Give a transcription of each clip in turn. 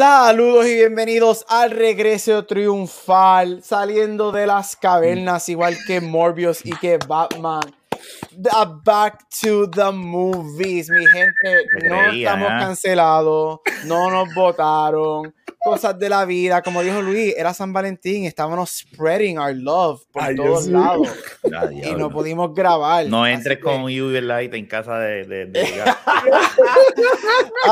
Saludos y bienvenidos al regreso triunfal, saliendo de las cavernas, igual que Morbius y que Batman. back to the movies, mi gente. No estamos cancelados, no nos votaron cosas de la vida. Como dijo Luis, era San Valentín, estábamos spreading our love por todos lados. y no pudimos grabar. No entres con Uber Light en casa de. de,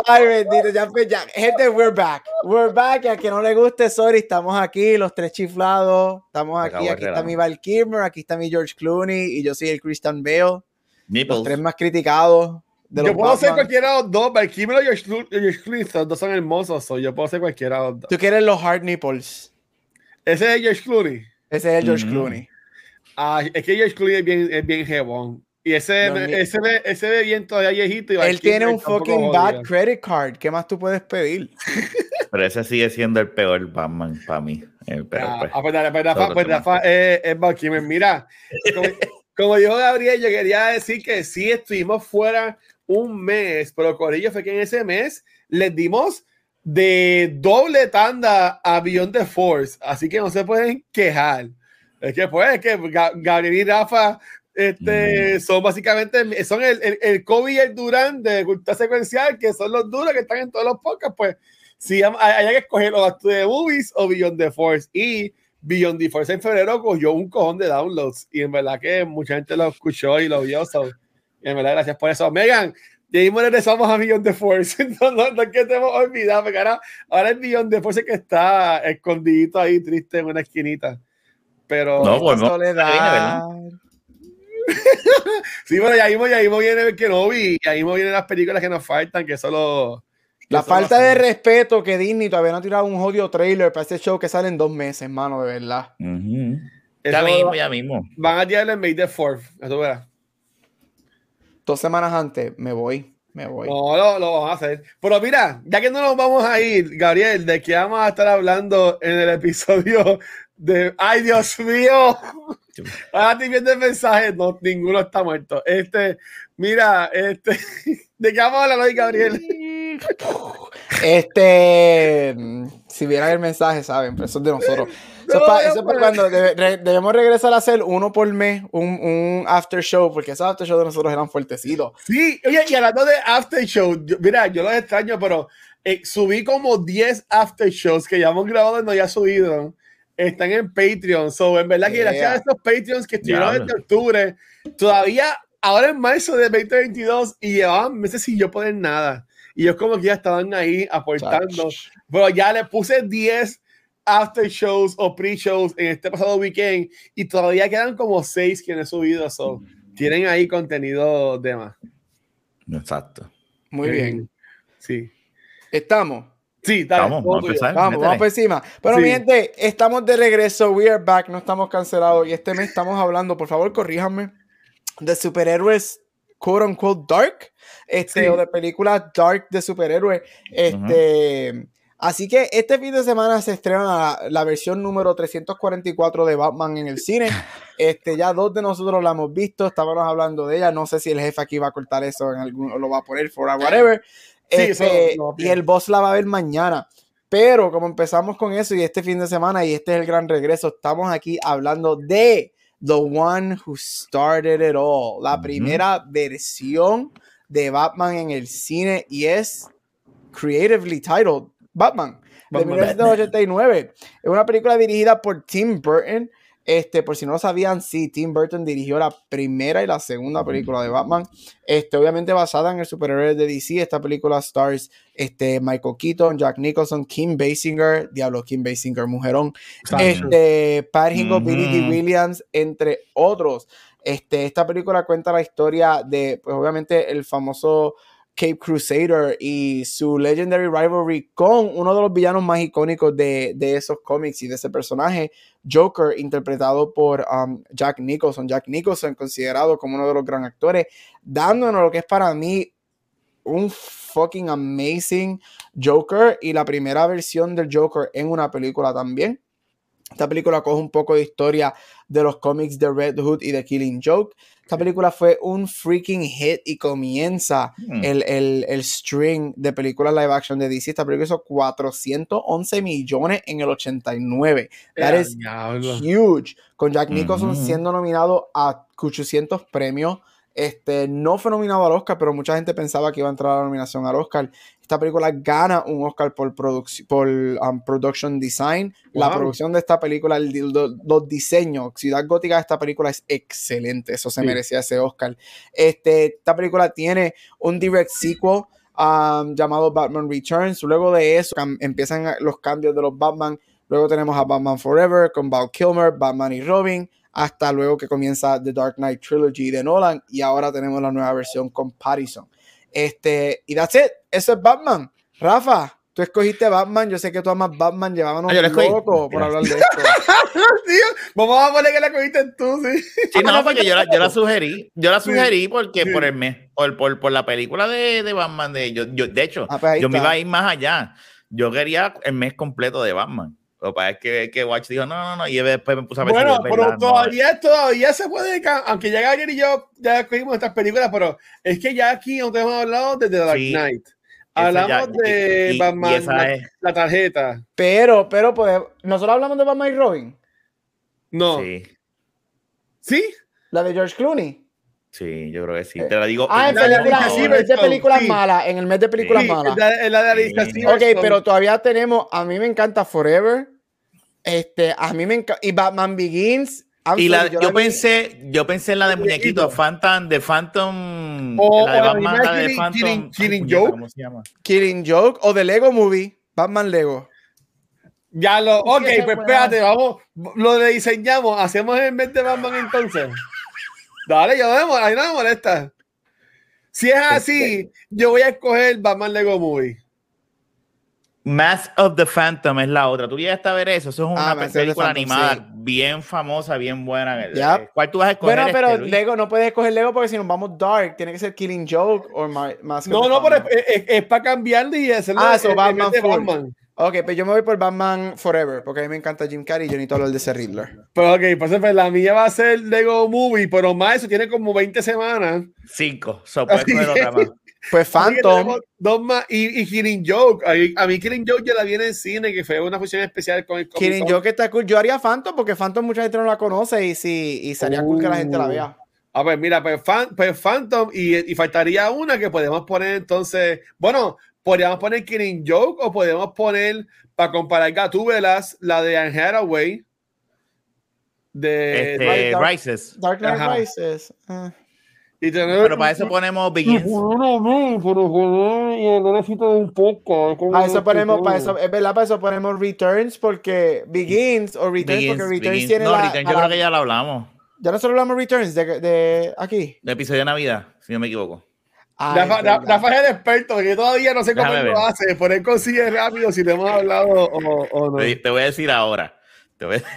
Ay, bendito, ya, ya. Gente, we're back. We're back. A que no le guste, sorry, estamos aquí, los tres chiflados. Estamos aquí. Aquí está mi Val Kilmer, aquí está mi George Clooney y yo soy el Christian Bale. Los tres más criticados yo puedo ser cualquiera de los dos, aquí y George Clooney dos son hermosos, yo puedo ser cualquiera de los dos. Tú quieres los hard nipples. Ese es George Clooney. Ese es George mm. Clooney. Ah, es que George Clooney es bien, es bien jebón. Y ese, ese, ve, ese ve bien todavía viejito. Y Él tiene un fucking bad credit card. ¿Qué más tú puedes pedir? Pero ese sigue siendo el peor Batman para mí. Eh, pero, ah, pues, ah, pues, pues, Rafa, pues Rafa es, es Mira, como, como dijo Gabriel, yo quería decir que sí estuvimos fuera un mes, pero Corillo fue que en ese mes les dimos de doble tanda a Beyond the Force, así que no se pueden quejar. Es que pues, que Gabriel y Rafa este, mm. son básicamente, son el, el, el, Kobe y el Durán de cultura secuencial, que son los duros que están en todos los podcasts, pues si hay, que escoger los de Movies o Beyond the Force. Y Beyond the Force en febrero cogió un cojón de downloads y en verdad que mucha gente lo escuchó y lo vio. So, en verdad, gracias por eso. Megan, y ahí regresamos a Beyond the Force. no, no, no es que te hemos olvidado, porque ahora, ahora es Beyond the Force que está escondidito ahí, triste en una esquinita. Pero. No, bueno. Pues soledad. sí, bueno, y ahí, y ahí viene el que no vi, y ahí vienen las películas que nos faltan, que solo. La falta de respeto que Disney todavía no ha tirado un jodido trailer para este show que sale en dos meses, hermano, de verdad. Ya mismo, ya mismo. Van a tirarle en May the 4 eso verás dos semanas antes, me voy. Me voy. No, lo, lo vamos a hacer. Pero mira, ya que no nos vamos a ir, Gabriel, de qué vamos a estar hablando en el episodio de. ¡Ay, Dios mío! Ahora estoy viendo el mensaje, no, ninguno está muerto. Este, mira, este, ¿de qué vamos a hablar hoy, Gabriel? Este, si vieran el mensaje, saben, pero eso es de nosotros. Eso, es para, cuando debemos regresar a hacer uno por mes, un, un, after show, porque esos after show de nosotros eran fuertecitos. Sí, oye, y hablando de after show, mira, yo los extraño, pero eh, subí como 10 after shows que ya hemos grabado y no ya subido. Están en Patreon. So, en verdad que gracias a estos Patreons que estuvieron desde octubre, todavía ahora en marzo de 2022 y llevaban meses sin yo poner nada. Y yo como que ya estaban ahí aportando. Pero ya le puse 10 after shows o pre-shows en este pasado weekend y todavía quedan como seis que no he subido. So, tienen ahí contenido de más. Exacto. Muy bien. Sí. ¿Estamos? Sí, estamos. Vamos, vamos, vamos por encima. Pero mi gente, estamos de regreso. We are back. No estamos cancelados. Y este mes estamos hablando, por favor, corríjanme, de superhéroes quote unquote dark. Este, o de películas dark de superhéroes. Este. Así que este fin de semana se estrena la, versión número 344 de Batman en el cine. Este, ya dos de nosotros la hemos visto, estábamos hablando de ella. No sé si el jefe aquí va a cortar eso en algún, o lo va a poner for whatever. Este, y el boss la va a ver mañana. Pero como empezamos con eso y este fin de semana y este es el gran regreso, estamos aquí hablando de The One Who Started It All, la primera versión de Batman en el cine y es creatively titled Batman, de 1989. Es una película dirigida por Tim Burton. Este, por si no lo sabían, sí, Tim Burton dirigió la primera y la segunda película de Batman. Este, obviamente basada en el superhéroe de DC. Esta película stars este, Michael Keaton, Jack Nicholson, Kim Basinger, Diablo Kim Basinger, mujerón, este, Pat Hingle, Billy D. Williams, entre otros. Este, esta película cuenta la historia de, pues obviamente, el famoso Cape Crusader y su Legendary Rivalry con uno de los villanos más icónicos de, de esos cómics y de ese personaje, Joker, interpretado por um, Jack Nicholson. Jack Nicholson, considerado como uno de los gran actores, dándonos lo que es para mí un fucking amazing Joker y la primera versión del Joker en una película también. Esta película coge un poco de historia de los cómics de Red Hood y de Killing Joke. Esta película fue un freaking hit y comienza Hmm. el, el, el string de películas live action de DC. Esta película hizo 411 millones en el 89. That is huge. Con Jack Nicholson siendo nominado a 800 premios. Este, no fue nominado al Oscar, pero mucha gente pensaba que iba a entrar a la nominación al Oscar. Esta película gana un Oscar por, produc- por um, Production Design. La producción de esta película, el- lo- los diseños, Ciudad Gótica de esta película es excelente. Eso se Sí. merecía ese Oscar. Este, esta película tiene un direct sequel um, llamado Batman Returns. Luego de eso empiezan los cambios de los Batman. Luego tenemos a Batman Forever con Val Kilmer, Batman y Robin, hasta luego que comienza The Dark Knight Trilogy de Nolan y ahora tenemos la nueva versión con Pattinson. Este, y that's it, eso es Batman. Rafa, tú escogiste Batman, yo sé que tú amas Batman, llevábamos Ah, loco por hablar de esto. Vamos a poner que la cogiste tú, sí. Sí, no, porque yo la, yo la sugerí. Yo la Sí, sugerí porque sí. por el mes, por, por, por la película de, de Batman de yo, yo, de hecho, Ah, pues yo me iba a ir más allá. Yo quería el mes completo de Batman. Lo que pasa es que, que Watch dijo, no, no, no, y después me puse a pensar, Bueno, pero verdad, no, todavía, todavía se puede, aunque ya Gabriel y yo ya escogimos estas películas, pero es que ya aquí nosotros hemos hablado de The Dark Sí. Knight. Hablamos ya- de y- y Batman, esa la, es- la tarjeta. Pero, pero, pues, nosotros hablamos de Batman y Robin, No. ¿Sí? Sí, la de George Clooney. sí, yo creo que sí. Te la digo. Ah, en La películas, en vez de películas sí. malas, en el mes de películas Sí, malas. la, la de Alicia Sí. Ok, pero todavía tenemos, a mí me encanta Forever, este, a mí me encanta, y Batman Begins. I'm Y la, yo, la vi- pensé, yo pensé en la de muñequito, muñequito. Phantom, de Phantom, O- la de o la Batman, primera la de Killing- Phantom. Killing- ay, Killing Joke. ¿Cómo se llama? Killing Joke o The Lego Movie, Batman Lego. Ya lo, ok, pues fue espérate, vamos, lo diseñamos, hacemos en vez de Batman entonces. Dale, no me- ahí no me molesta. Si es así, yo voy a escoger Batman Lego Movie. Mask of the Phantom es la otra. Tú llegaste a ver eso. Eso es una Ah, of película Phantom, animada sí. bien famosa, bien buena. Yep. ¿Cuál tú vas a escoger? Bueno, pero este? Lego, no puedes escoger Lego porque si nos vamos dark, tiene que ser Killing Joke o Ma- Mask of No, the no, pero es, Phantom. es- para cambiarlo y hacerlo Ah, en- so en Batman. Batman. Ok, pues yo me voy por Batman Forever, porque a mí me encanta Jim Carrey y yo necesito hablar de ese Riddler. Pero ok, pues pues, la mía va a ser Lego Movie, pero más eso tiene como 20 semanas. Cinco. So, puedes otra más. Pues que Phantom, Dos más. Y, y Killing Joke. A mí, a mí Killing Joke yo la vi en el cine, que fue una función especial con el Comic Killing. Joke está cool. Yo haría Phantom porque Phantom mucha gente no la conoce y sí, y sería cool que la gente la Uh. vea. A ver, mira, pues, Fan- pues Phantom y, y faltaría una que podemos poner entonces. Bueno, podríamos poner Killing Joke o podemos poner, para comparar Gatúbelas, la de Anne Hathaway. De. Este, Dark- Rises. Dark Knight. Rises. ah. Y tener- Pero para eso ponemos Begins. No, no, pero joder, yo necesito un poco. Para eso ponemos, para eso, es verdad, para eso ponemos Returns porque Begins o Returns Begins, porque Returns Begins. tiene No, la, Returns, yo la- creo que ya lo hablamos. ya nosotros hablamos Returns de, de aquí. De episodio de Navidad, si no me equivoco. Ah, Rafa, es el experto, que yo todavía no sé cómo Déjame él lo hace. Por él consigue rápido si le hemos hablado o, o no. Te, te voy a decir ahora. Te voy a decir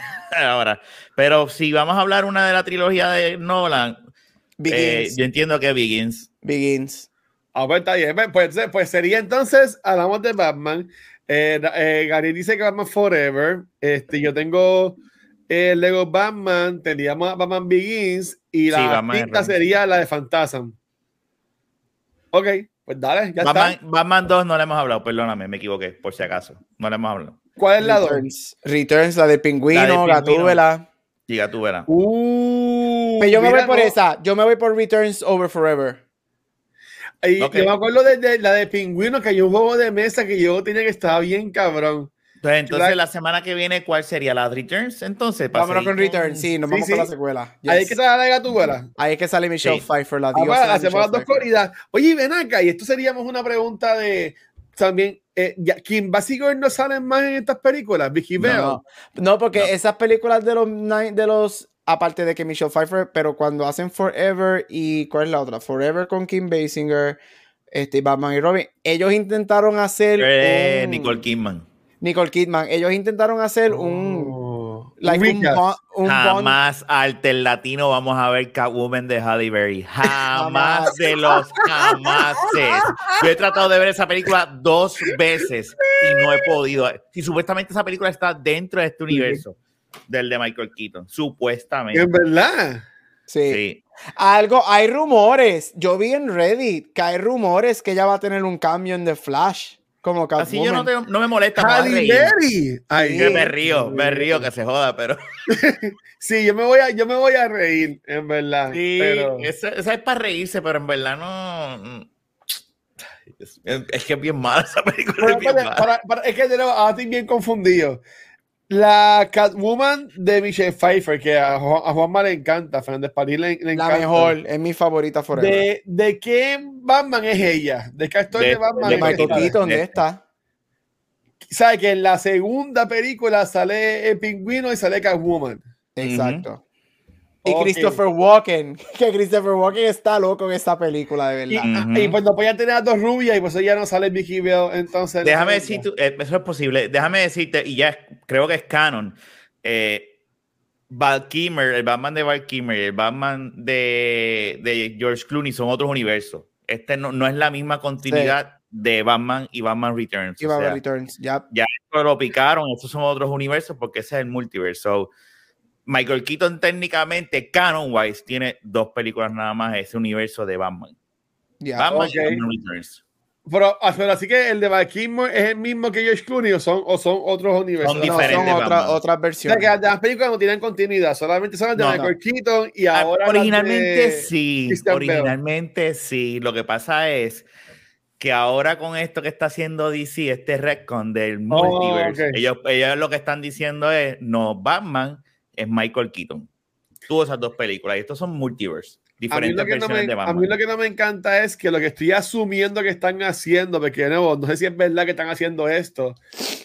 ahora. Pero si vamos a hablar una de la trilogía de Nolan, eh, yo entiendo que Begins. Begins. Ah, pues está bien. Pues, pues sería entonces, hablamos de Batman. Eh, eh, Gary dice que Batman Forever. Este, yo tengo el Lego Batman, tendríamos a Batman Begins y la Sí, Batman quinta es sería la de Phantasm. Ok, pues dale, ya Batman, está. Batman 2 no le hemos hablado, perdóname, me equivoqué, por si acaso. No le hemos hablado. ¿Cuál es la dos? Returns. Returns, la del pingüino, La del pingüino. Gatúbela. Tú, verás. Uh, Pero yo me voy por no. esa. Yo me voy por Returns over Forever. Y Ok. Yo me acuerdo de, de la de Pingüino, que hay un juego de mesa que yo tenía que estar bien cabrón. Entonces, entonces La- la semana que viene, ¿cuál sería? ¿La Returns? Entonces, Vámonos con Returns. Sí, nos Sí, vamos con sí. la secuela. Ahí Yes. es que te la gatúbela. Ahí es que sale Michelle Sí. Pfeiffer, la diosa hacemos Michelle las dos corridas. Oye, ven acá, y esto seríamos una pregunta de también. Eh, ya, ¿Quién básicamente no salen más en estas películas? Vicky Bell. No, no, porque No. esas películas de los nine- de los aparte de que Michelle Pfeiffer, pero cuando hacen Forever y ¿cuál es la otra? Forever con Kim Basinger, este, Batman y Robin. Ellos intentaron hacer. Eh, Nicole Kidman. Nicole Kidman. Ellos intentaron hacer un. Oh. like Un un, recast. bo- un Jamás alternatino vamos a ver Catwoman de Halle Berry. Jamás Jamás. de los jamases. Yo he tratado de ver esa película dos veces y no he podido. Y supuestamente esa película está dentro de este universo del de Michael Keaton. Supuestamente. En verdad. Sí. Sí. Algo, hay rumores. Yo vi en Reddit que hay rumores que ella va a tener un cambio en The Flash. Como Catwoman. Así yo no, te- no me molesta. a Halle. Ay, Que me río, me río que se joda, pero Sí, yo me voy a, yo me voy a reír, en verdad. sí, pero... esa, esa es para reírse, pero en verdad no. Es, es que es bien mala esa película. Pero es bien para- mala. para- para- es que de nuevo, ahora estoy bien confundido. La Catwoman de Michelle Pfeiffer, que a, Juan, a Juanma le encanta, Fernández París le, le La encanta. mejor, es mi favorita forever. ¿De, ¿De qué Batman es ella? ¿De qué actor de, De- Batman De es Michael ella? Keaton, de de- esta. ¿Sabe que en la segunda película sale el pingüino y sale Catwoman? Exacto. Y. Christopher Walken, que Christopher Walken está loco en esta película, de Y, verdad. Ujú. y pues no podía tener a dos rubias y pues ya no sale Vicky Bell, entonces... Déjame segunda. decir, tú- eh, eso es posible. Déjame decirte, y ya creo que es canon. Eh, Val Kilmer, el Batman de Val Kilmer y el Batman de, de George Clooney son otros universos. Este no, no es la misma continuidad de Batman y Batman Returns. Y o Batman sea, Returns, ya. esto lo picaron, estos son otros universos porque ese es el multiverso. Michael Keaton técnicamente, canon wise, tiene dos películas nada más, ese universo de Batman. ya. Batman ok. y Batman Returns. Pero, ah, pero así que el de Val Kilmer es el mismo que George Clooney o son, o son otros universos. Son No, diferentes son otra- otras O sea, versiones. que las películas no tienen continuidad, solamente son las de No, Michael Keaton y Ah, ahora. originalmente de sí, Christian originalmente sí. Lo que pasa es que ahora con esto que está haciendo DC, este retcon del multiverse, Oh, ok. ellos, ellos lo que están diciendo es, no, Batman es Michael Keaton. Tuvo esas dos películas y estos son multiverse, A mí, diferentes lo que no versiones me, de a Batman. mí lo que no me encanta es que lo que estoy asumiendo que están haciendo, porque de nuevo, no sé si es verdad que están haciendo esto,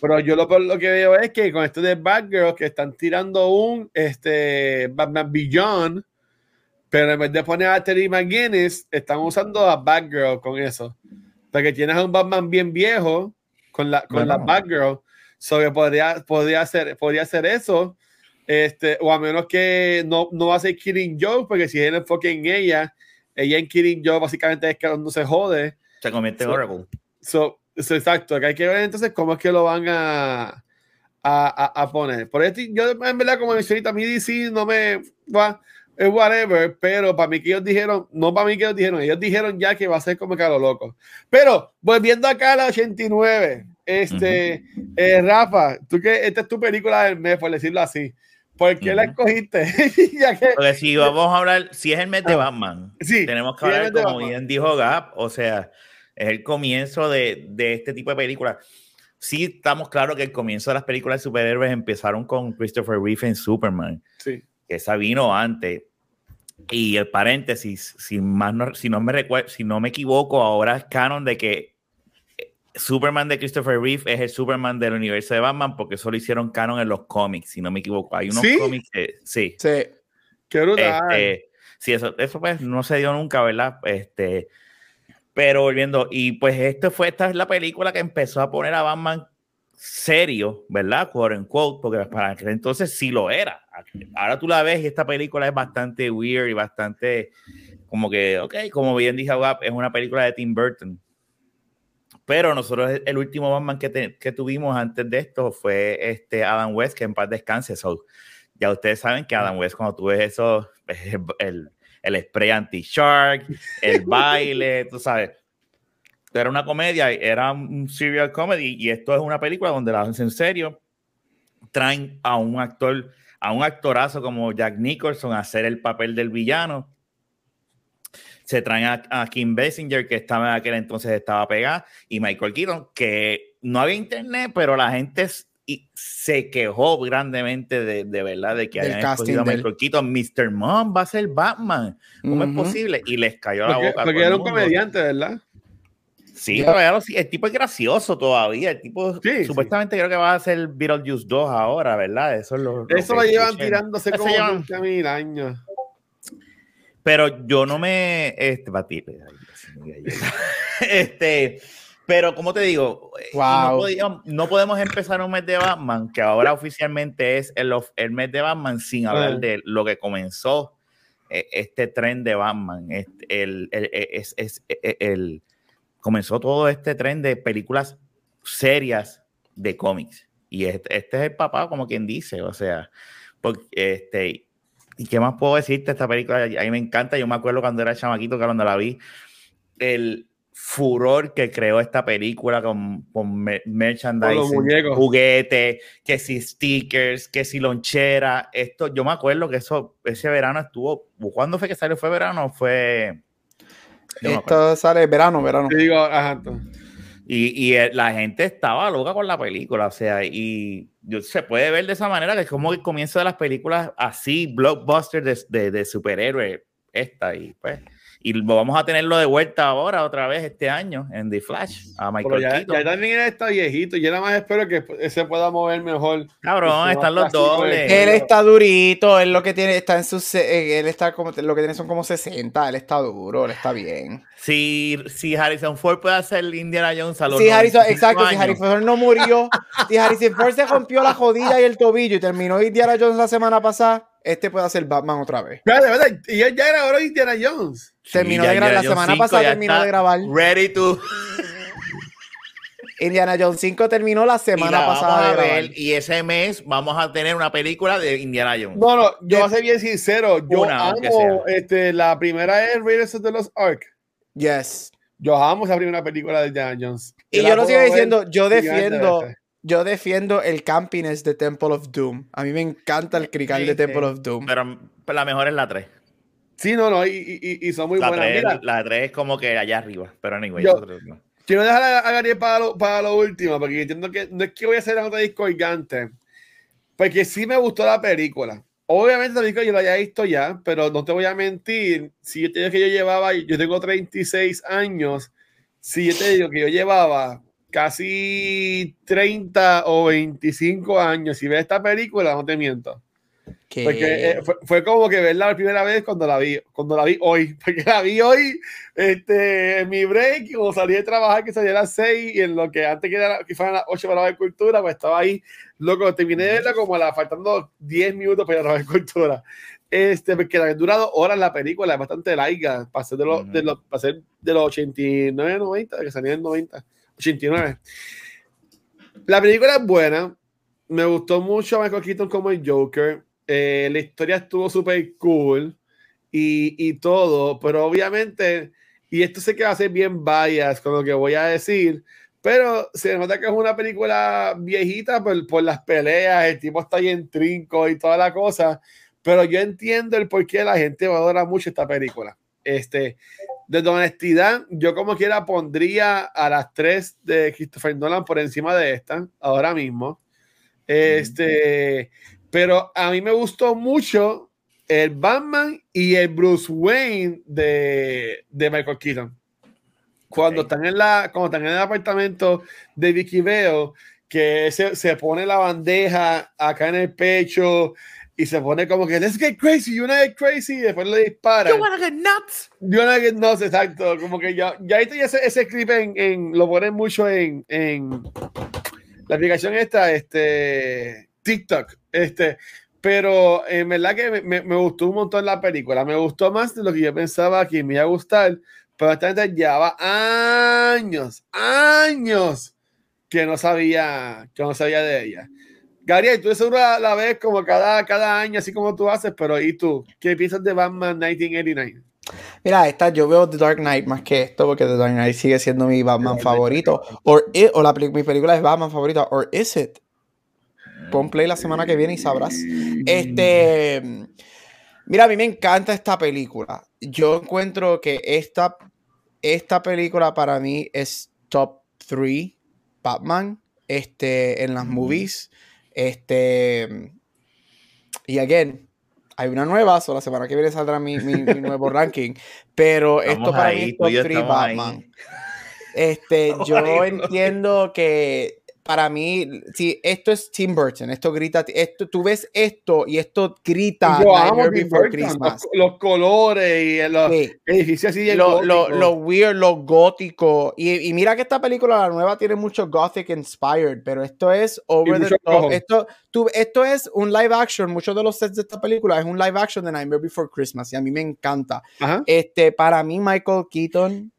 pero yo lo, lo que veo es que con esto de Batgirl que están tirando un este, Batman Beyond, pero en vez de poner a Terry McGuinness, están usando a Batgirl con eso. Porque tienes a un Batman bien viejo con la, con la Bueno. Batgirl, so que podría, podría, hacer, podría hacer eso. Este, o a menos que no, no va a ser Killing Joke, porque si es el enfoque en ella, ella en Killing Joke básicamente es que no se jode. Se convierte en So- Oracle. So, so, exacto, que hay que ver entonces cómo es que lo van a, a, a- poner. Por esto, yo en verdad, como mencioné, a mí DC no me va, es whatever, pero para mí que ellos dijeron, no para mí que ellos dijeron, ellos dijeron ya que va a ser como que a lo loco. Pero volviendo acá a la 89, este, eh, Rafa, tú que esta es tu película del mes, por decirlo así. ¿Por qué la Ujú. escogiste? ya que, Porque si vamos a hablar, si es el mes de Batman, sí, tenemos que hablar como bien dijo Gap, o sea, es el comienzo de, de este tipo de películas. Sí, estamos claros que el comienzo de las películas de superhéroes empezaron con Christopher Reeve en Superman, sí. que esa vino antes. Y el paréntesis, si, más no, si, no me recuerdo, si no me equivoco, ahora es canon de que Superman de Christopher Reeve es el Superman del universo de Batman, porque eso lo hicieron canon en los cómics, si no me equivoco. Hay unos ¿Sí? cómics que sí. Sí. Qué brutal. Este, sí, eso, eso pues no se dio nunca, ¿verdad? Este, pero volviendo, y pues esto fue, esta es la película que empezó a poner a Batman serio, ¿verdad? Quote unquote, porque para aquel entonces sí lo era. Ahora tú la ves y esta película es bastante weird y bastante como que, ok, como bien dije, es una película de Tim Burton. Pero nosotros el último Batman que, te- que tuvimos antes de esto fue este Adam West, que en paz descanse. So, ya ustedes saben que Adam West, cuando tú ves eso, el, el, spray anti-shark, el baile, tú sabes. Era una comedia, era un serial comedy, y esto es una película donde la hacen en serio. Traen a un actor, a un actorazo como Jack Nicholson a hacer el papel del villano. Se traen a, a Kim Basinger, que estaba en aquel entonces estaba pegada, y Michael Keaton, que no había internet, pero la gente y se quejó grandemente de, de verdad de que hayan escogido a. Michael Keaton. Mr. Mom va a ser Batman. ¿Cómo es posible? Y les cayó la Porque, boca. porque era un comediante, ¿verdad? Sí, Ya. pero ya lo- el tipo es gracioso todavía. El tipo Sí, supuestamente creo que va a hacer Beetlejuice 2 ahora, ¿verdad? Eso es lo, lo Eso lo llevan escuché. tirándose como llevan- 20 mil años. Pero yo no me. Este, este, pero como te digo, eh, no, podemos empezar un mes de Batman, que ahora oficialmente es el, el mes de Batman, sin hablar de lo que comenzó eh, este tren de Batman. Este, el, el, es, es, e, el, comenzó todo este tren de películas serias de cómics. Y este, este, es el papá, como quien dice, o sea, porque este, ¿y qué más puedo decirte? Esta película a mí me encanta. Yo me acuerdo cuando era chamaquito, que cuando la vi, el furor que creó esta película con, con merchandising, juguetes, que si stickers, que si lonchera, esto, yo me acuerdo que eso, ese verano estuvo, ¿cuándo fue que salió? ¿Fue verano o fue? Esto sale verano, verano. digo, Y, y, eh, la gente estaba loca con la película, o sea, y se puede ver de esa manera que es como el comienzo de las películas así, blockbuster de, de, de esta, y pues y vamos a tenerlo de vuelta ahora, otra vez este año, en The Flash, a Michael ya, ya, también está viejito. Yo nada más espero que se pueda mover mejor. Cabrón, están los dobles. Él está durito, él lo que tiene, está en sus. Eh, él está como. Lo que tiene son como 60. Él está duro, él está bien. Si, si Harrison Ford puede hacer Indiana Jones a los si Harrison, Exacto, si Harrison Ford no murió. si Harrison Ford se rompió la jodilla y el tobillo y terminó Indiana Jones la semana pasada este puede hacer Batman otra vez. Y él ya grabó Indiana Jones. Terminó de grabar, la semana pasada terminó de grabar. Ready to. Indiana Jones 5 terminó la semana pasada de grabar. y ese mes vamos a tener una película de Indiana Jones. No, no, yo voy a ser bien sincero. Yo amo este, la primera es Raiders of the Lost Ark. Yes. Yo amo esa primera película de Indiana Jones. Y yo, lo sigo diciendo, yo defiendo yo defiendo el campiness de Temple of Doom. A mí me encanta el crical de Temple of Doom. Pero, la mejor es la 3. Sí, no, no, y, y, son muy la buenas. 3, la 3 es como que allá arriba, pero anyway. Yo, no. Quiero dejar a, Gary para lo, para lo último, porque entiendo que no es que voy a hacer otra disco gigante, porque sí me gustó la película. Obviamente la película yo la había visto ya, pero no te voy a mentir, si yo te digo que yo llevaba, yo tengo 36 años, si yo te digo que yo llevaba casi 30 o 25 años. Si ves esta película, no te miento. Porque eh, fue, como que verla la primera vez cuando la vi, cuando la vi hoy, porque la vi hoy este, en mi break, como salí de trabajar, que salía a las 6 y en lo que antes que, era, que fueran las 8 para ver cultura, pues estaba ahí, loco, terminé de verla como la, faltando 10 minutos para ir a ver cultura. Este, porque la durado horas la película, es bastante larga, para ser de los, de los, ser de los 89, 90, que salía en 90. 89. La película es buena. Me gustó mucho Michael Keaton como el Joker. Eh, la historia estuvo súper cool y, y, todo, pero obviamente, y esto sé que va a ser bien bias con lo que voy a decir, pero se nota que es una película viejita por, por las peleas, el tipo está ahí en trinco y toda la cosa, pero yo entiendo el por qué la gente valora mucho esta película. Este, de honestidad, yo como quiera pondría a las tres de Christopher Nolan por encima de esta, ahora mismo. Este, pero a mí me gustó mucho el Batman y el Bruce Wayne de, de Michael Keaton. Cuando, están en la, cuando están en el apartamento de Vicky Veo, que se, se pone la bandeja acá en el pecho y se pone como que let's get crazy, you wanna get crazy, y después le dispara. You wanna get nuts. You wanna get nuts, exacto. Como que ya, ya ese, ese clip en, en, lo ponen mucho en, en la aplicación esta, este TikTok, este. Pero en verdad que me, me, gustó un montón la película. Me gustó más de lo que yo pensaba que me iba a gustar. Pero esta gente llevaba años, años que no sabía, que no sabía de ella. Gabriel, tú seguro la, la, ves como cada, cada año, así como tú haces, pero ¿y tú? ¿Qué piensas de Batman 1989? Mira, esta, yo veo The Dark Knight más que esto, porque The Dark Knight sigue siendo mi Batman favorito. o la, mi película es Batman favorita, or is it? Pon play la semana que viene y sabrás. Este. Mira, a mí me encanta esta película. Yo encuentro que esta, esta película para mí es top 3 Batman este, en las movies. Este. Y again, hay una nueva, so la semana que viene saldrá mi, mi, nuevo ranking. Pero esto para mí es top 3 Batman. Este, yo entiendo que para mí, si esto es Tim Burton, esto grita, esto, tú ves esto y esto grita Los, colores y los edificios así lo, lo, weird, lo gótico. Y, mira que esta película, la nueva, tiene mucho gothic inspired, pero esto es over the top. Esto, tú, esto es un live action, muchos de los sets de esta película es un live action de Nightmare Before Christmas y a mí me encanta. Este, para mí, Michael Keaton,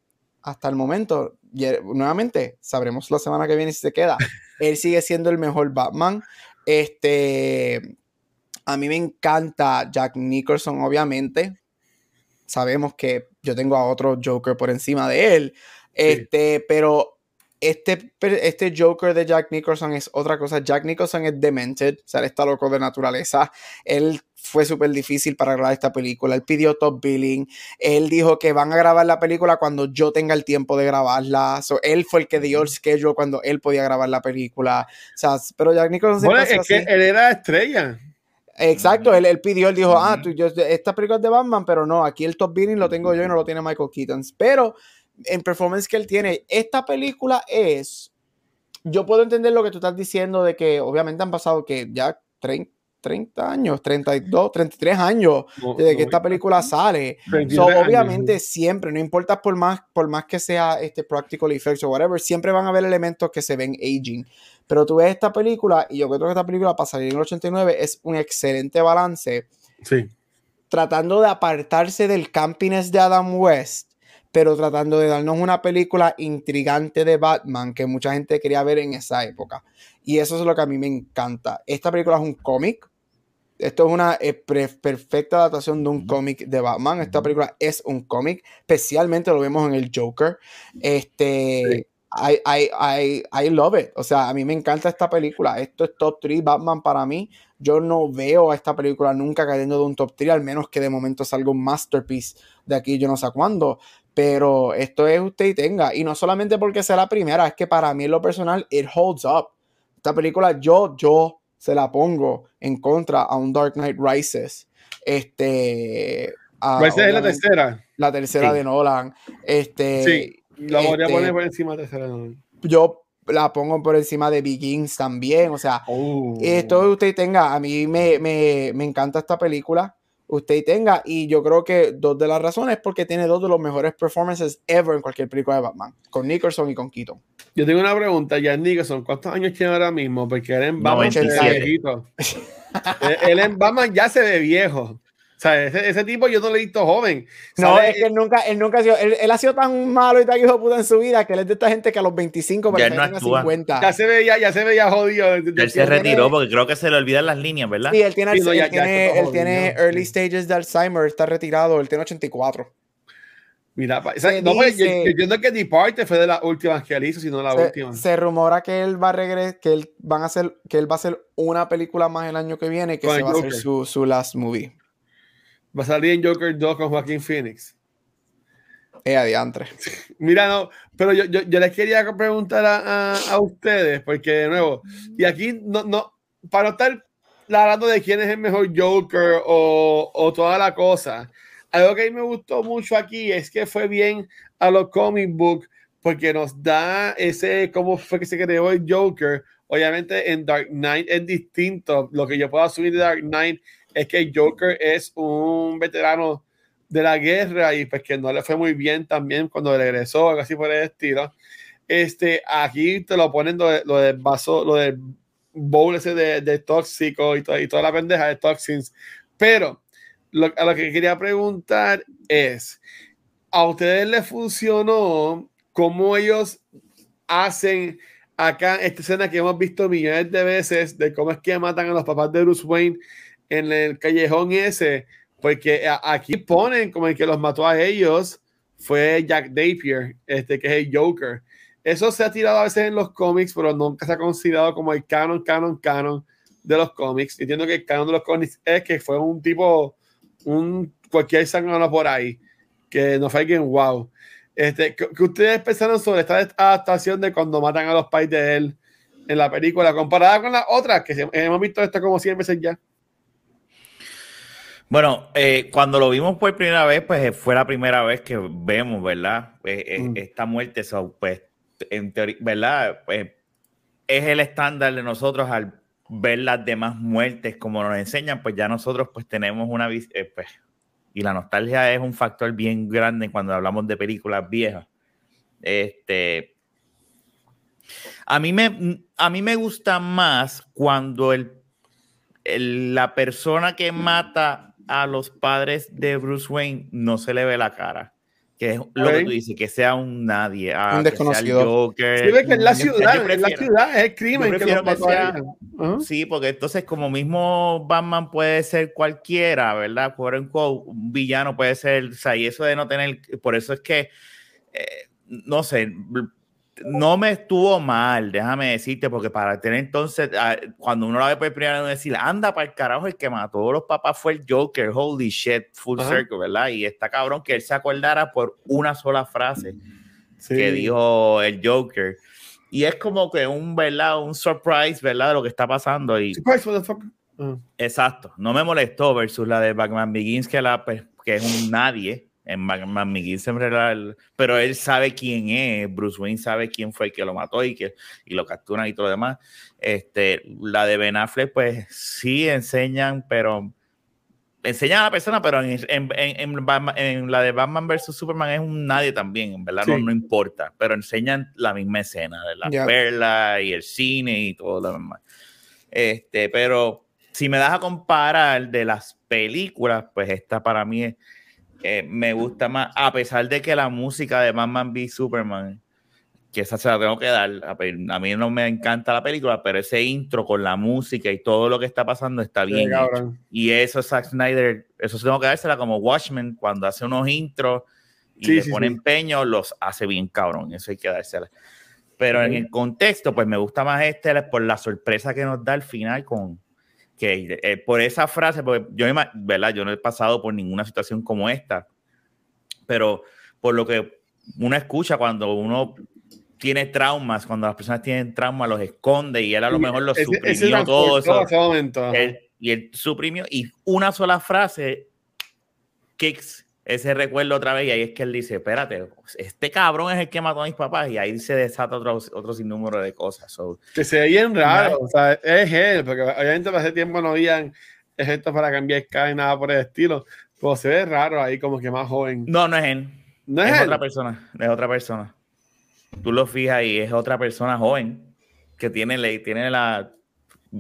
hasta el momento, nuevamente, sabremos la semana que viene si se queda. Él sigue siendo el mejor Batman. Este, a mí me encanta Jack Nicholson, obviamente. Sabemos que yo tengo a otro Joker por encima de él. Este, pero este, este Joker de Jack Nicholson es otra cosa. Jack Nicholson es demented, o sea, él está loco de naturaleza. Él fue súper difícil para grabar esta película. Él pidió top billing. Él dijo que van a grabar la película cuando yo tenga el tiempo de grabarla. él fue el que dio el schedule cuando él podía grabar la película. O sea, pero Jack Nicholson bueno, es que él era estrella. Exacto, él, él, pidió, él dijo, ah, tú, yo, esta película es de Batman, pero no, aquí el top billing lo tengo yo y no lo tiene Michael Keaton. Pero en performance que él tiene, esta película es, yo puedo entender lo que tú estás diciendo de que obviamente han pasado que ya 30, 30 años, 32, 33 años desde que esta película sale. obviamente siempre, no importa por más, por más que sea este practical effects o whatever, siempre van a haber elementos que se ven aging. Pero tú ves esta película y yo creo que esta película para salir en el 89 es un excelente balance. Sí. Tratando de apartarse del campiness de Adam West pero tratando de darnos una película intrigante de Batman que mucha gente quería ver en esa época. Y eso es lo que a mí me encanta. Esta película es un cómic. Esto es una eh, perfecta adaptación de un cómic de Batman. Esta película es un cómic. Especialmente lo vemos en el Joker. Este. I, I, I, love it. O sea, a mí me encanta esta película. Esto es top 3 Batman para mí. Yo no veo a esta película nunca cayendo de un top 3, al menos que de momento salga un masterpiece de aquí, yo no sé cuándo. Pero esto es usted y tenga. Y no solamente porque sea la primera, es que para mí en lo personal, it holds up. Esta película yo, yo se la pongo en contra a un Dark Knight Rises. Este. Rises es la tercera. La tercera de Nolan. Este. Sí, la voy a este, poner por encima de tercera de Nolan. Yo la pongo por encima de Begins también. O sea, oh. esto usted tenga. A mí me, me, me encanta esta película usted tenga. Y yo creo que dos de las razones es porque tiene dos de los mejores performances ever en cualquier película de Batman, con Nicholson y con Keaton. Yo tengo una pregunta, ya Nicholson, ¿cuántos años tiene ahora mismo? Porque él en Batman se ve viejito. él en Batman ya se ve viejo. O sea, ese, tipo yo no lo he visto joven. No, es que él nunca, él nunca ha sido, él, ha sido tan malo y tan hijo de puta en su vida que él es de esta gente que a los 25 ya no a 50. Ya se veía, ya se veía jodido. Él se retiró porque creo que se le olvidan las líneas, ¿verdad? Sí, él tiene, él tiene, él tiene early stages de Alzheimer, está retirado, él tiene 84. Mira, no, pues, yo, entiendo que Departed fue de las últimas que él hizo, sino la última. Se rumora que él va a regresar, que él van a hacer, que él va a hacer una película más el año que viene, que se va a hacer su, su last movie. Va a salir en Joker 2 con Joaquín Phoenix. Eh, adiantre. Mira, no, pero yo, yo, yo les quería preguntar a, a, ustedes, porque de nuevo, y aquí no, no, para no estar hablando de quién es el mejor Joker o, o toda la cosa, algo que a mí me gustó mucho aquí es que fue bien a los comic book, porque nos da ese, cómo fue que se creó el Joker. Obviamente en Dark Knight es distinto. Lo que yo puedo asumir de Dark Knight es que Joker es un veterano de la guerra y pues que no le fue muy bien también cuando regresó, así por el estilo. Este, aquí te lo ponen lo, de, lo del vaso, lo del bowl ese de, de tóxico y, y, toda la pendeja de toxins. Pero lo, a lo que quería preguntar es, ¿a ustedes les funcionó cómo ellos hacen acá esta escena que hemos visto millones de veces de cómo es que matan a los papás de Bruce Wayne en el callejón ese, porque aquí ponen como el que los mató a ellos fue Jack Napier, este que es el Joker. Eso se ha tirado a veces en los cómics, pero nunca se ha considerado como el canon, canon, canon de los cómics. Entiendo que el canon de los cómics es que fue un tipo, un cualquier sangrano por ahí, que no fue alguien wow. Este, ¿qué, ustedes pensaron sobre esta adaptación de cuando matan a los pais de él en la película, comparada con las otras, que hemos visto esto como 100 veces ya? Bueno, eh, cuando lo vimos por primera vez, pues eh, fue la primera vez que vemos, ¿verdad? Eh, mm. Esta muerte, pues, en teoría, ¿verdad? Pues, es el estándar de nosotros al ver las demás muertes como nos enseñan, pues ya nosotros pues tenemos una... Eh, pues, y la nostalgia es un factor bien grande cuando hablamos de películas viejas. Este, a mí me, a mí me gusta más cuando el, la persona que mata a los padres de Bruce Wayne no se le ve la cara. Que es lo que tú dices, que sea un nadie, ah, un desconocido. Sí, que en la ciudad, en la ciudad es crimen que, que sea, Sí, porque entonces como mismo Batman puede ser cualquiera, ¿verdad? Por un villano puede ser, o sea, y eso de no tener, por eso es que, eh, no sé, no me estuvo mal, déjame decirte, porque para tener entonces, ah, cuando uno la ve por primera vez, decir, anda para el carajo, el que mató a los papás fue el Joker, holy shit, full circle, ¿verdad? Y está cabrón que él se acordara por una sola frase que dijo el Joker. Y es como que un, ¿verdad? Un surprise, ¿verdad? De lo que está pasando. Y, surprise, motherfucker. Uh. Exacto, no me molestó versus la de Batman Begins, que, la, pues, que es un nadie en Batman siempre pero él sabe quién es, Bruce Wayne sabe quién fue el que lo mató y que y lo capturan y todo lo demás. Este, la de Ben Affleck, pues sí enseñan, pero enseñan a la persona, pero en, en, en, la de Batman vs Superman es un nadie también, en verdad no, no, importa, pero enseñan la misma escena de la perla y el cine y todo lo demás. Este, pero si me das a comparar de las películas, pues esta para mí es me gusta más, a pesar de que la música de Batman v Superman, que esa se la tengo que dar, a mí no me encanta la película, pero ese intro con la música y todo lo que está pasando está bien. y eso Zack Snyder, eso se tengo que dársela como Watchmen, cuando hace unos intros y le pone empeño, los hace bien cabrón, eso hay que dársela. Pero en el contexto, pues me gusta más este por la sorpresa que nos da al final con, que eh, por esa frase, porque yo, ¿verdad? yo no he pasado por ninguna situación como esta, pero por lo que uno escucha cuando uno tiene traumas, cuando las personas tienen traumas, los esconde y él a lo mejor los suprimió todo eso. y él suprimió y una sola frase kicks ese recuerdo otra vez y ahí es que él dice, espérate, este cabrón es el que mató a mis papás y ahí se desata otro, otro sinnúmero de cosas. que se ve bien raro, o sea, es él, porque obviamente hace tiempo no habían esto para cambiar Sky y nada por el estilo, pero se ve raro ahí como que más joven. No, no es él. No es, otra persona, es otra persona. Tú lo fijas y es otra persona joven que tiene, tiene la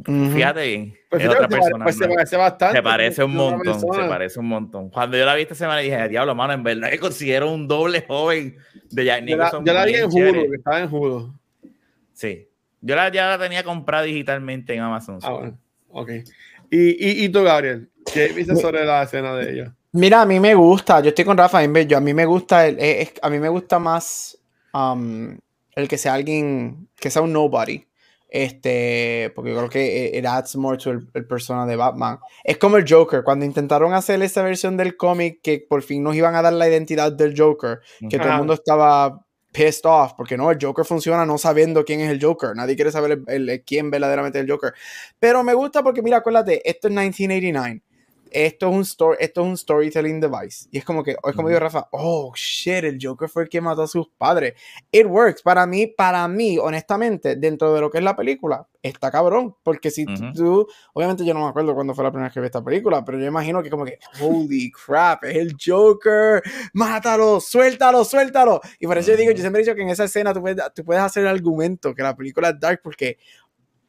Fíjate bien. Pues es otra persona. Pues se parece bastante. Se parece un montón. Se parece un montón. Cuando yo la vi esta semana dije, diablo, mano, en verdad que considero un doble joven de Jack Nicholson. Yo la, vi en Hulu, que estaba en Hulu. Sí. Yo la, ya la tenía comprada digitalmente en Amazon. Ah, bueno. Ok. ¿Y, y, y tú, Gabriel? ¿Qué viste sobre la escena de ella? Mira, a mí me gusta. Yo estoy con Rafa yo, A mí me gusta. El, a mí me gusta más um, el que sea alguien. Que sea un nobody este, porque creo que it adds more to el, persona de Batman. Es como el Joker, cuando intentaron hacer esa versión del cómic que por fin nos iban a dar la identidad del Joker, que todo el mundo estaba pissed off, porque no, el Joker funciona no sabiendo quién es el Joker, nadie quiere saber el, quién verdaderamente es el Joker. Pero me gusta porque, mira, acuérdate, esto es 1989 esto es un story, esto es un storytelling device. Y es como que, es como dijo Rafa, oh shit, el Joker fue el que mató a sus padres. It works. Para mí, para mí, honestamente, dentro de lo que es la película, está cabrón. Porque si tú, obviamente yo no me acuerdo cuándo fue la primera vez que vi esta película, pero yo imagino que como que, holy crap, es el Joker, mátalo, suéltalo, suéltalo. Y por eso yo digo, yo siempre he dicho que en esa escena tú puedes, tú puedes hacer el argumento que la película es dark porque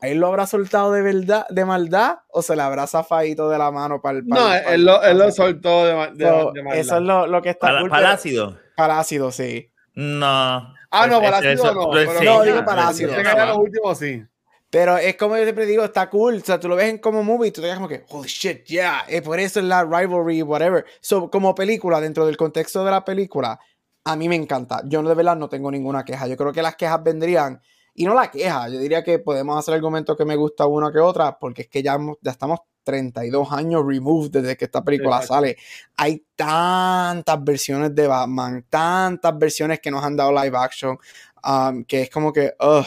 ¿Él lo habrá soltado de verdad, de maldad, o se le habrá zafadito de la mano para el No, él, lo, él, lo, soltó de, maldad. Eso es lo, lo que está. Para, para ácido. Para ácido, sí. No. Ah, no, para ácido no. no, digo para ácido. los últimos, sí. Pero es como yo siempre digo, está cool. O sea, tú lo ves en como movie y tú te quedas como que, holy shit, yeah. Y por eso es la rivalry, whatever. So, como película, dentro del contexto de la película, a mí me encanta. Yo de verdad no tengo ninguna queja. Yo creo que las quejas vendrían y no la queja, yo diría que podemos hacer argumentos que me gusta una que otra, porque es que ya, ya estamos 32 años removed desde que esta película sale. Hay tantas versiones de Batman, tantas versiones que nos han dado live action, um, que es como que, ugh,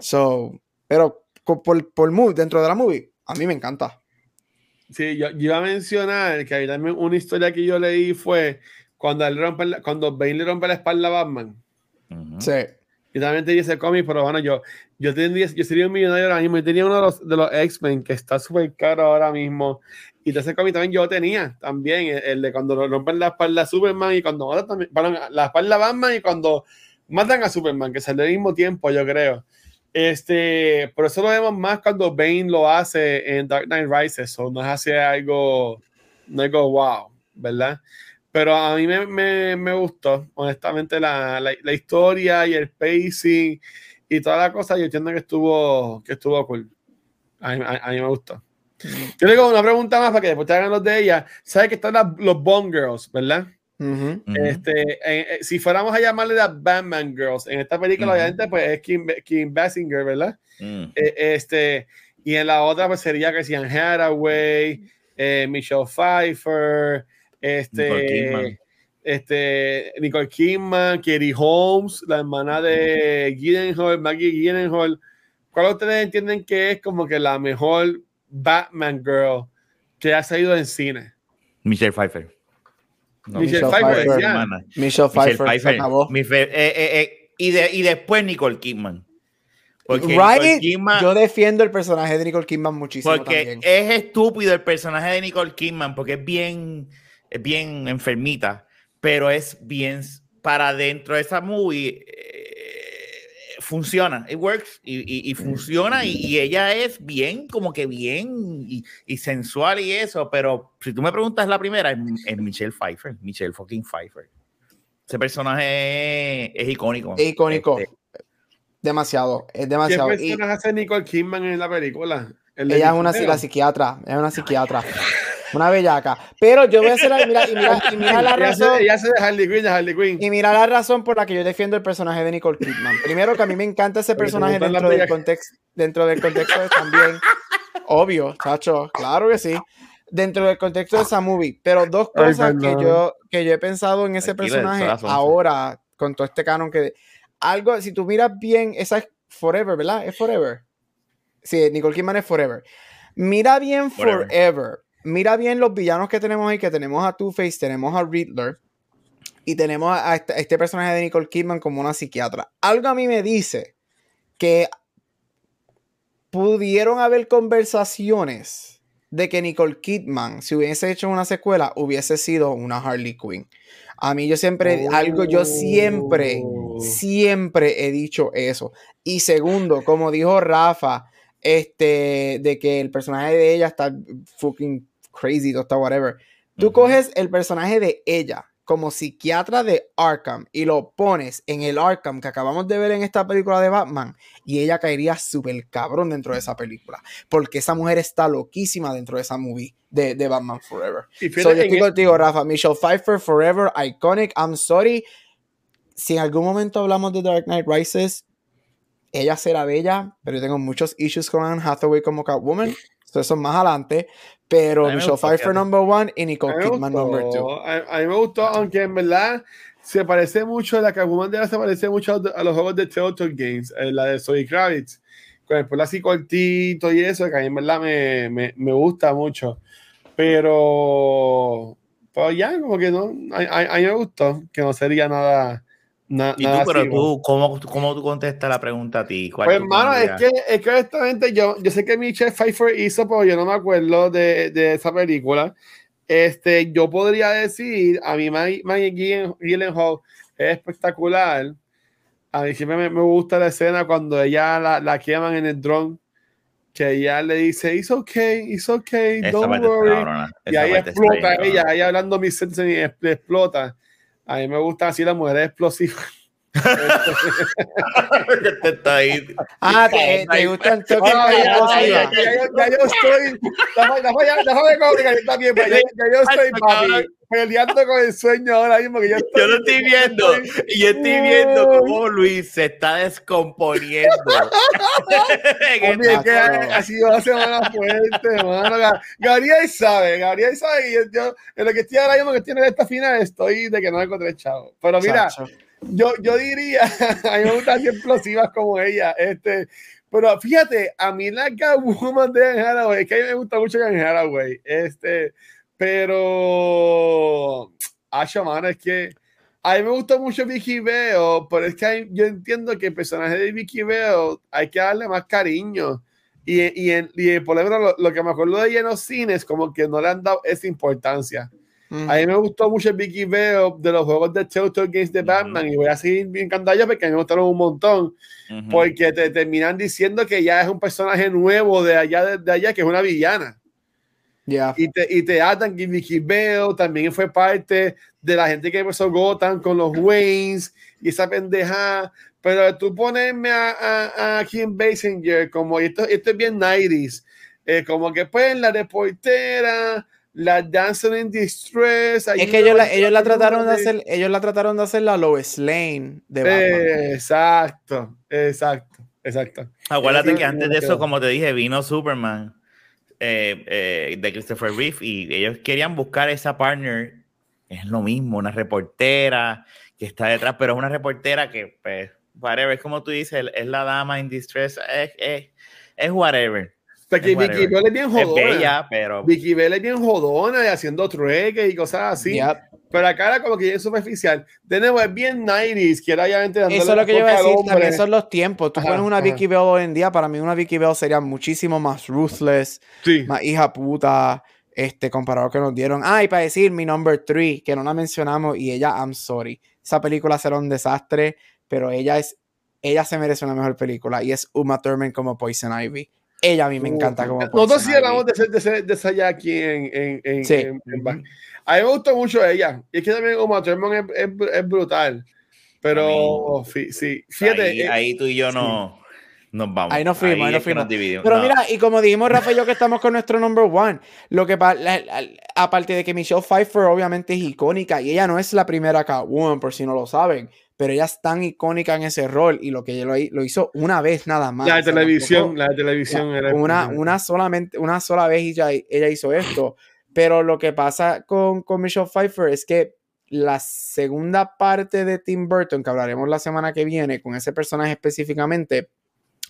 so, pero por, por mood, dentro de la movie, a mí me encanta. Sí, yo, iba a mencionar que hay también una historia que yo leí fue cuando, él rompe cuando Bane le rompe la espalda a Batman. Sí Y también te dice cómic, pero bueno, yo, yo, tendría, yo sería un millonario ahora mismo. y tenía uno de los, de los X-Men que está súper caro ahora mismo. Y ese cómic también yo tenía, también, el, de cuando rompen la espalda a Superman y cuando matan también, la espalda a Batman y cuando matan a Superman, que sale al mismo tiempo, yo creo. Este, por eso lo vemos más cuando Bane lo hace en Dark Knight Rises, o no es así algo, no algo wow, ¿verdad? Pero a mí me, me, me gustó, honestamente, la, la, la, historia y el pacing y toda la cosa. Yo entiendo que estuvo, que estuvo cool. A mí, a, mí me gustó. Yo le una pregunta más para que después te hagan los de ella. ¿Sabes que están los Bone Girls, verdad? este, eh, eh, si fuéramos a llamarle las Batman Girls, en esta película, obviamente, pues es Kim, Kim Basinger, ¿verdad? Mm. Eh, este, y en la otra, pues sería que sean Hathaway, Michelle Pfeiffer, este, Nicole Kidman. este, Nicole Kidman, Katie Holmes, la hermana de Gyllenhaal, Maggie Gyllenhaal. ¿Cuál ustedes entienden que es como que la mejor Batman Girl que ha salido en cine? Michelle Pfeiffer. Michelle, Pfeiffer, Michelle Pfeiffer. Eh, eh, eh, y, de, y después Nicole Kidman. Porque yo defiendo el personaje de Nicole Kidman muchísimo. Porque es estúpido el personaje de Nicole Kidman, porque es bien es bien enfermita, pero es bien para dentro de esa movie. Eh, funciona, it works y, y, funciona y, ella es bien, como que bien y, sensual y eso, pero si tú me preguntas la primera, es, Michelle Pfeiffer, Michelle fucking Pfeiffer. Ese personaje es, icónico. Es icónico. Este, demasiado, es demasiado. ¿Qué personaje hace Nicole Kidman en la película? ella es una la psiquiatra, es una psiquiatra. Una bellaca. Pero yo voy a hacer. Mira, y mira, y mira la razón. Ya se de Harley Quinn, de Harley Quinn. Y mira la razón por la que yo defiendo el personaje de Nicole Kidman. Primero, que a mí me encanta ese personaje dentro del, contexto, dentro del contexto de también. Obvio, chacho, claro que sí. Dentro del contexto de esa movie. Pero dos cosas que, yo, que yo he pensado en ese personaje ahora, con todo este canon que. Algo, si tú miras bien, esa es Forever, ¿verdad? Es Forever. Sí, Nicole Kidman es Forever. Mira bien forever mira bien los villanos que tenemos ahí, que tenemos a Two-Face, tenemos a Riddler y tenemos a este, este, personaje de Nicole Kidman como una psiquiatra. Algo a mí me dice que pudieron haber conversaciones de que Nicole Kidman, si hubiese hecho una secuela, hubiese sido una Harley Quinn. A mí yo siempre, algo, yo siempre, oh. siempre he dicho eso. Y segundo, como dijo Rafa, este, de que el personaje de ella está fucking crazy, está whatever. Tú coges el personaje de ella como psiquiatra de Arkham y lo pones en el Arkham que acabamos de ver en esta película de Batman y ella caería súper cabrón dentro de esa película porque esa mujer está loquísima dentro de esa movie de, de Batman Forever. Y so, yo estoy contigo, Rafa. Michelle Pfeiffer, Forever, Iconic, I'm sorry. Si en algún momento hablamos de Dark Knight Rises, ella será bella, pero yo tengo muchos issues con Anne Hathaway como Catwoman. Eso es más adelante. Pero Michelle Pfeiffer number one y Nicole Kidman number two. A, mí me gustó, aunque en verdad se parece mucho, la Catwoman de la se parece mucho a, los juegos de Telltale Games, eh, la de Zoe Kravitz, con el pelo así cortito y eso, que a mí en verdad me, me, me gusta mucho. Pero, pues ya, como que no, a, a, mí me gustó, que no sería nada y tú, pero tú, ¿cómo, ¿cómo, tú contestas la pregunta a ti? pues, hermano, es que, es que honestamente yo, yo sé que Michelle Pfeiffer hizo, pero yo no me acuerdo de, de esa película. Este, yo podría decir, a mí Maggie Gyllenhaal es espectacular. A mí siempre me, me, gusta la escena cuando ella la, la queman en el drone, que ella le dice, it's okay, it's okay, don't worry. Y ahí explota ella, ahí hablando mi sense y explota. A mí me gusta así las mujeres explosivas. Te está ahí. Ah, te, te gustan toques ya, ya, yo estoy. Déjame comunicar también, ya, yo estoy, papi, peleando con el sueño ahora mismo. Que yo, estoy, yo lo estoy viendo. Y yo estoy viendo cómo Luis se está descomponiendo. Oye, que ha sido una semana fuerte, hermano. Gabriel sabe, Gabriel sabe. Y yo, en lo que estoy ahora mismo que tiene esta final, estoy de que no encontré chavo. Pero mira. Chacho yo, yo diría, a mí me gustan explosivas como ella. Este, pero fíjate, a mí la Catwoman de Anne Hathaway, es que a mí me gusta mucho Anne Hathaway. Este, pero, Asha, mano, es que A mí me gustó mucho Vicky Veo, pero es que yo entiendo que el personaje de Vicky Veo hay que darle más cariño. Y, y, en, y por ejemplo, lo, lo, que me acuerdo de ella en los cines, como que no le han dado esa importancia. A mí me gustó mucho el Vicky Veo de los juegos de Telltale Games de Batman y voy a seguir bien encantado porque a mí me gustaron un montón porque te terminan diciendo que ya es un personaje nuevo de allá, de, de allá, que es una villana. Yeah. Y, te, y te atan que Vicky Veo también fue parte de la gente que empezó Gotham con los Waynes y esa pendeja. Pero tú ponerme a, a, a Kim Basinger como esto, esto es bien 90s, eh, como que pues la reportera la Dancing in Distress. Es que ellos la, ellos la trataron de hacer, ellos la trataron de hacer la Lois Lane de Batman. exacto, exacto, exacto. Acuérdate que antes de eso, como te dije, vino Superman eh, eh, de Christopher Reeve y ellos querían buscar esa partner. Es lo mismo, una reportera que está detrás, pero es una reportera que, pues, whatever, es como tú dices, es la dama in distress, es, es, es whatever. Porque Vicky Bell es bien jodona. Es bella, pero... Vicky Bell es bien jodona y haciendo trueques y cosas así. Yep. Pero acá era como que es superficial. De nuevo, es bien 90s, que era obviamente Eso es lo que yo iba a decir, también son los tiempos. Tú ajá, pones una ajá. Vicky Bell hoy en día, para mí una Vicky Bell sería muchísimo más ruthless, sí. más hija puta, este, comparado que nos dieron. Ah, y para decir mi number three, que no la mencionamos, y ella, I'm sorry. Esa película será un desastre, pero ella es, ella se merece una mejor película, y es Uma Thurman como Poison Ivy. Ella a mí me encanta como Nosotros sí hablamos de, de, de, de esa ya aquí en, en, en, sí. en, en A mí me gustó mucho ella. Y es que también como Thurman es, es, es, brutal. Pero sí, sí. Fíjate. Ahí, eh, ahí, tú y yo no sí. nos vamos. Ahí nos fuimos, ahí, ahí nos fuimos. Nos dividimos. Pero no. mira, y como dijimos Rafa y yo que estamos con nuestro number one, lo que aparte de que Michelle Pfeiffer obviamente es icónica y ella no es la primera Catwoman, por si no lo saben pero ella es tan icónica en ese rol y lo que ella lo, hizo una vez nada más. La de televisión, la de televisión era una, una solamente, una sola vez ella, ella hizo esto, pero lo que pasa con, con Michelle Pfeiffer es que la segunda parte de Tim Burton, que hablaremos la semana que viene con ese personaje específicamente,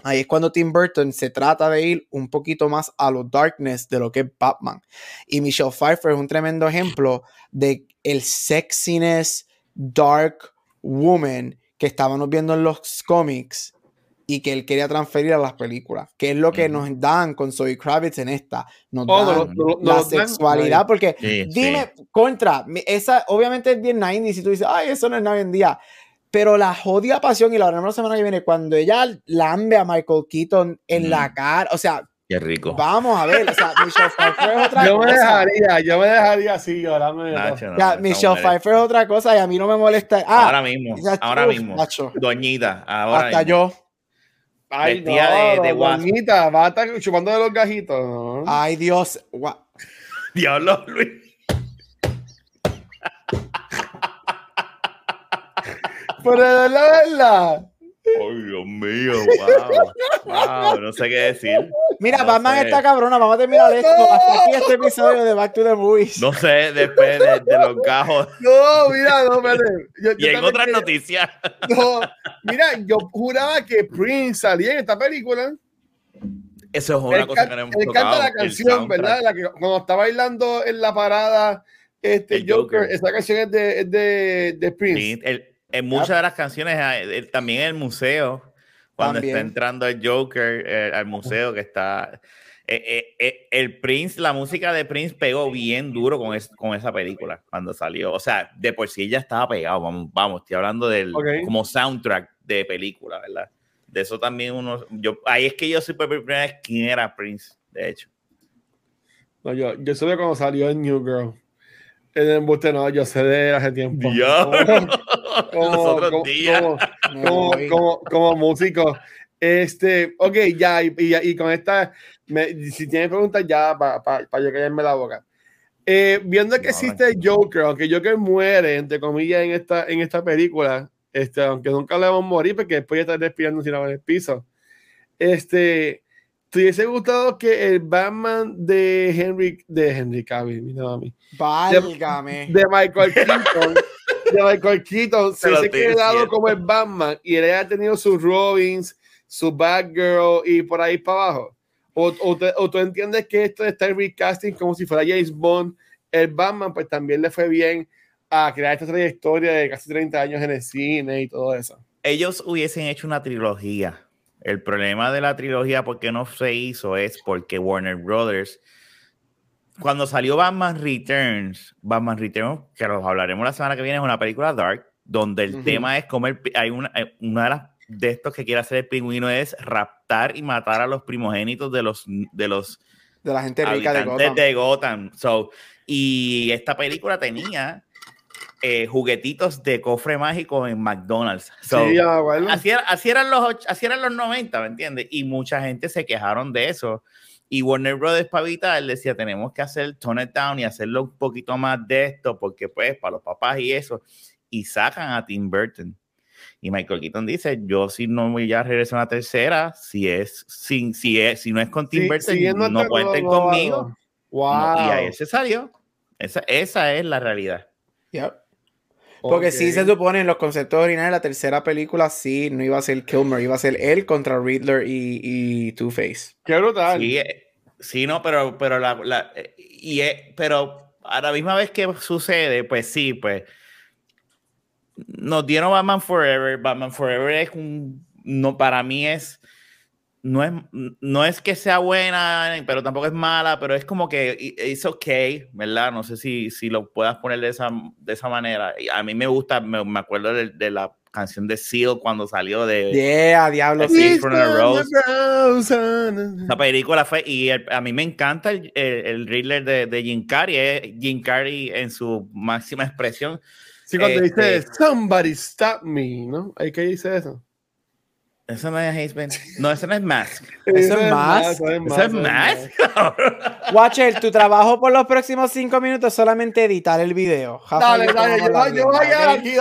ahí es cuando Tim Burton se trata de ir un poquito más a lo darkness de lo que es Batman. Y Michelle Pfeiffer es un tremendo ejemplo de el sexiness, dark, Woman que estábamos viendo en los cómics y que él quería transferir a las películas, que es lo que mm. nos dan con Zoe Kravitz en esta, nos oh, dan no, no, la no, sexualidad, porque sí, dime, sí. contra, esa obviamente es bien 90 y si tú dices, ay, eso no es hoy en día, pero la jodida pasión, y la veremos la semana que viene, cuando ella lambe a Michael Keaton en mm. la cara, o sea, Qué rico. Vamos a ver, o sea, Michelle Pfeiffer es otra yo cosa. me dejaría, yo me dejaría así, llorando. Nacho, no, Michelle Pfeiffer es otra cosa y a mí no me molesta. Ah, ahora mismo, ahora uf, mismo. Nacho. Doñita, ahora Hasta mismo. yo. Ay, Vestida no, de- de doñita, va a estar chupando de los gajitos. ¿no? Ay, Dios. Gua- Diablo, Luis. Pero de la verdad. Ay, Dios mío, wow. Wow, no sé qué decir. Mira, No Batman sé. está cabrona. Vamos a terminar esto. Hasta aquí este episodio de Back to the Movies. No sé, después de, de los gajos. No, mira, no, espérate. Yo- Y yo en otras quería- noticias. No, mira, yo juraba que Prince salía en esta película. Eso es una cosa que no hemos tocado. canta la canción. ¿verdad? La que, cuando está bailando en la parada, este Joker, Joker. esa canción es de, es de, de Prince. El- en muchas de las canciones, eh, también en el museo, cuando También. está entrando el Joker eh, al museo, que está. eh, eh, eh, el Prince, la música de Prince pegó bien duro con, es- con esa película cuando salió. O sea, de por sí ya estaba pegado. Vamos, vamos estoy hablando del Ok. como soundtrack de película, ¿verdad? De eso también uno. Yo, ahí es que yo supe por primera vez quién era Prince, de hecho. No, yo, yo supe cuando salió en New Girl. En el embuste, no, yo sé de hace tiempo. Diablo. Como, Los otros como- días. como- como, voy. como, como músico. Este, ok, ya, y, y, y con esta, me- si tienes preguntas, ya para pa, pa yo callarme la boca. Eh, viendo que No, existe el Joker, aunque Joker muere, entre comillas, en esta, en esta película, este, aunque nunca le vamos a morir, porque después ya está respirando sin en el piso. Este, ¿te hubiese gustado que el Batman de Henry, de Henry Cavill, mira a mí, Válgame. de Michael Keaton, de Michael Keaton, Se se quedado como el Batman y él haya tenido sus Robins, su Batgirl y por ahí para abajo. O, o, te- o tú entiendes que esto está en recasting como si fuera James Bond. El Batman, pues también le fue bien a crear esta trayectoria de casi 30 años en el cine y todo eso. Ellos hubiesen hecho una trilogía. El problema de la trilogía, ¿por qué no se hizo? Es porque Warner Brothers, cuando salió Batman Returns, Batman Returns, que los hablaremos la semana que viene, es una película dark, donde el tema es como hay una, una de las de estos que quiere hacer el pingüino es raptar y matar a los primogénitos de los de los de la gente rica de Gotham. De Gotham. So, y esta película tenía eh, juguetitos de cofre mágico en McDonald's. sí, así, así, eran los, así eran los 90, ¿me entiendes? Y mucha gente se quejaron de eso. Y Warner Brothers para evitar decía, tenemos que hacer Tone It Down y hacerlo un poquito más de esto, porque pues para los papás y eso. Y sacan a Tim Burton. Y Michael Keaton dice, yo si no voy a regresar a una tercera, si es, sin, si es, si no es con Tim Burton, no cuenten conmigo. Wow. y ahí se salió. Esa, esa es la realidad. Porque si se supone en los conceptos originales la tercera película sí no iba a ser Kilmer, iba a ser él contra Riddler y, y Two-Face. Qué brutal. Sí, eh, sí, no, pero, pero la, la y, eh, pero a la misma vez que sucede, pues sí, pues nos dieron Batman Forever. Batman Forever es un, no, para mí es, no es, no es que sea buena, pero tampoco es mala, pero es como que es ok, ¿verdad? No sé si, si lo puedas poner de esa, de esa manera. A mí me gusta, me, me acuerdo de, de, la canción de Seal cuando salió de... Yeah, Diablo. La película fue, y a mí me encanta el, el, Riddler de, de Jim Carrey, eh, Jim Carrey en su máxima expresión. Sí, cuando dice este Somebody Stop Me, ¿no? ¿Hay que dice eso? Eso no es Hazeman. No, eso no es Mask. Eso, es Mask. Eso es Mask. Watcher, tu trabajo por los próximos cinco minutos es solamente editar el video. dale, dale, yo, yo voy a aquí,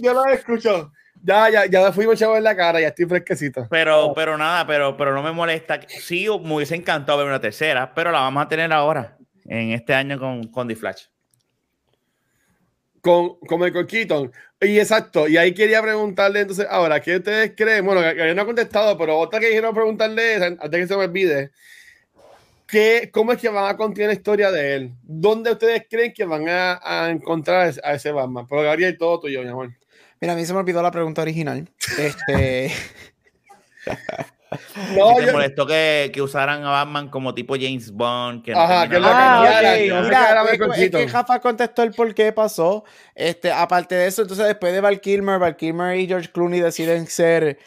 yo lo, escucho. Ya, ya, ya me fuimos chavos en la cara, ya estoy fresquecito. Pero, pero nada, pero, pero no me molesta. Sí, me hubiese encantado ver una tercera, pero la vamos a tener ahora, en este año con, con The Flash con, con Michael Keaton. Y exacto, y ahí quería preguntarle entonces, ahora, ¿qué ustedes creen? Bueno, que, no ha contestado, pero otra que quiero preguntarle antes que se me olvide, ¿qué, ¿cómo es que van a continuar la historia de él? ¿Dónde ustedes creen que van a, a encontrar a ese Batman? Pero Gabriel, todo tuyo, mi amor. Mira, a mí se me olvidó la pregunta original. Este... No, me molestó que, que, usaran a Batman como tipo James Bond. Que Ajá, que lo ah, Mira, es, que Jafa contestó el por qué pasó. Este, aparte de eso, entonces después de Val Kilmer, Val Kilmer y George Clooney deciden ser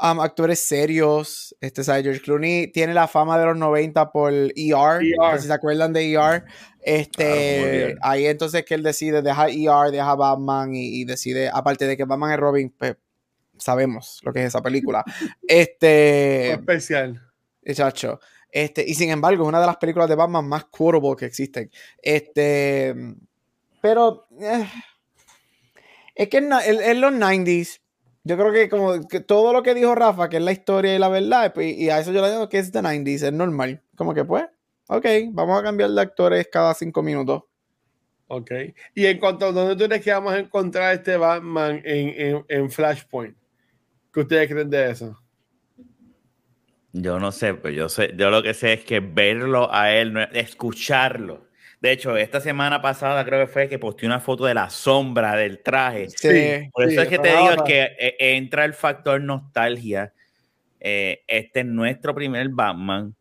um, actores serios. Este, ¿sabes? George Clooney tiene la fama de los 90 por ER. ER. Si se acuerdan de ER. Este, ahí entonces que él decide dejar ER, deja Batman y, y, decide, aparte de que Batman es Robin, pues, sabemos lo que es esa película. Este. Especial. Chacho. Este, y sin embargo, es una de las películas de Batman más quotable que existen. Este. Pero. Eh, es que en, los 90s, yo creo que como que todo lo que dijo Rafa, que es la historia y la verdad, y a eso yo le digo que es de 90s, es normal. Como que pues, ok, vamos a cambiar de actores cada cinco minutos. Ok. Y en cuanto a dónde tú crees que vamos a encontrar este Batman en, en Flashpoint. ¿Qué ustedes creen de eso? Yo no sé, pero yo sé, yo lo que sé es que verlo a él, escucharlo. De hecho, esta semana pasada creo que fue que posteé una foto de la sombra del traje. Sí, Por eso es que te digo que eh, entra el factor nostalgia. Eh, este es nuestro primer Batman.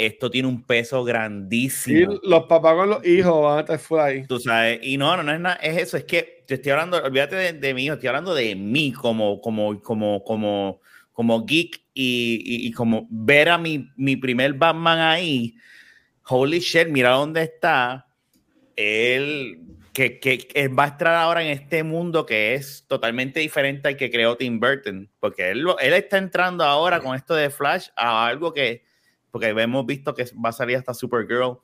Esto tiene un peso grandísimo. Y los papás con los hijos van a estar fuera ahí. Tú sabes, y no, no, no es nada, es eso, es que te estoy hablando, olvídate de, de, mí, estoy hablando de mí como, como, como, como, como geek y, y, como ver a mi, mi primer Batman ahí. Holy shit, mira dónde está. Él que, que, va a estar ahora en este mundo que es totalmente diferente al que creó Tim Burton, porque él, él está entrando ahora con esto de Flash a algo que, porque hemos visto que va a salir hasta Supergirl,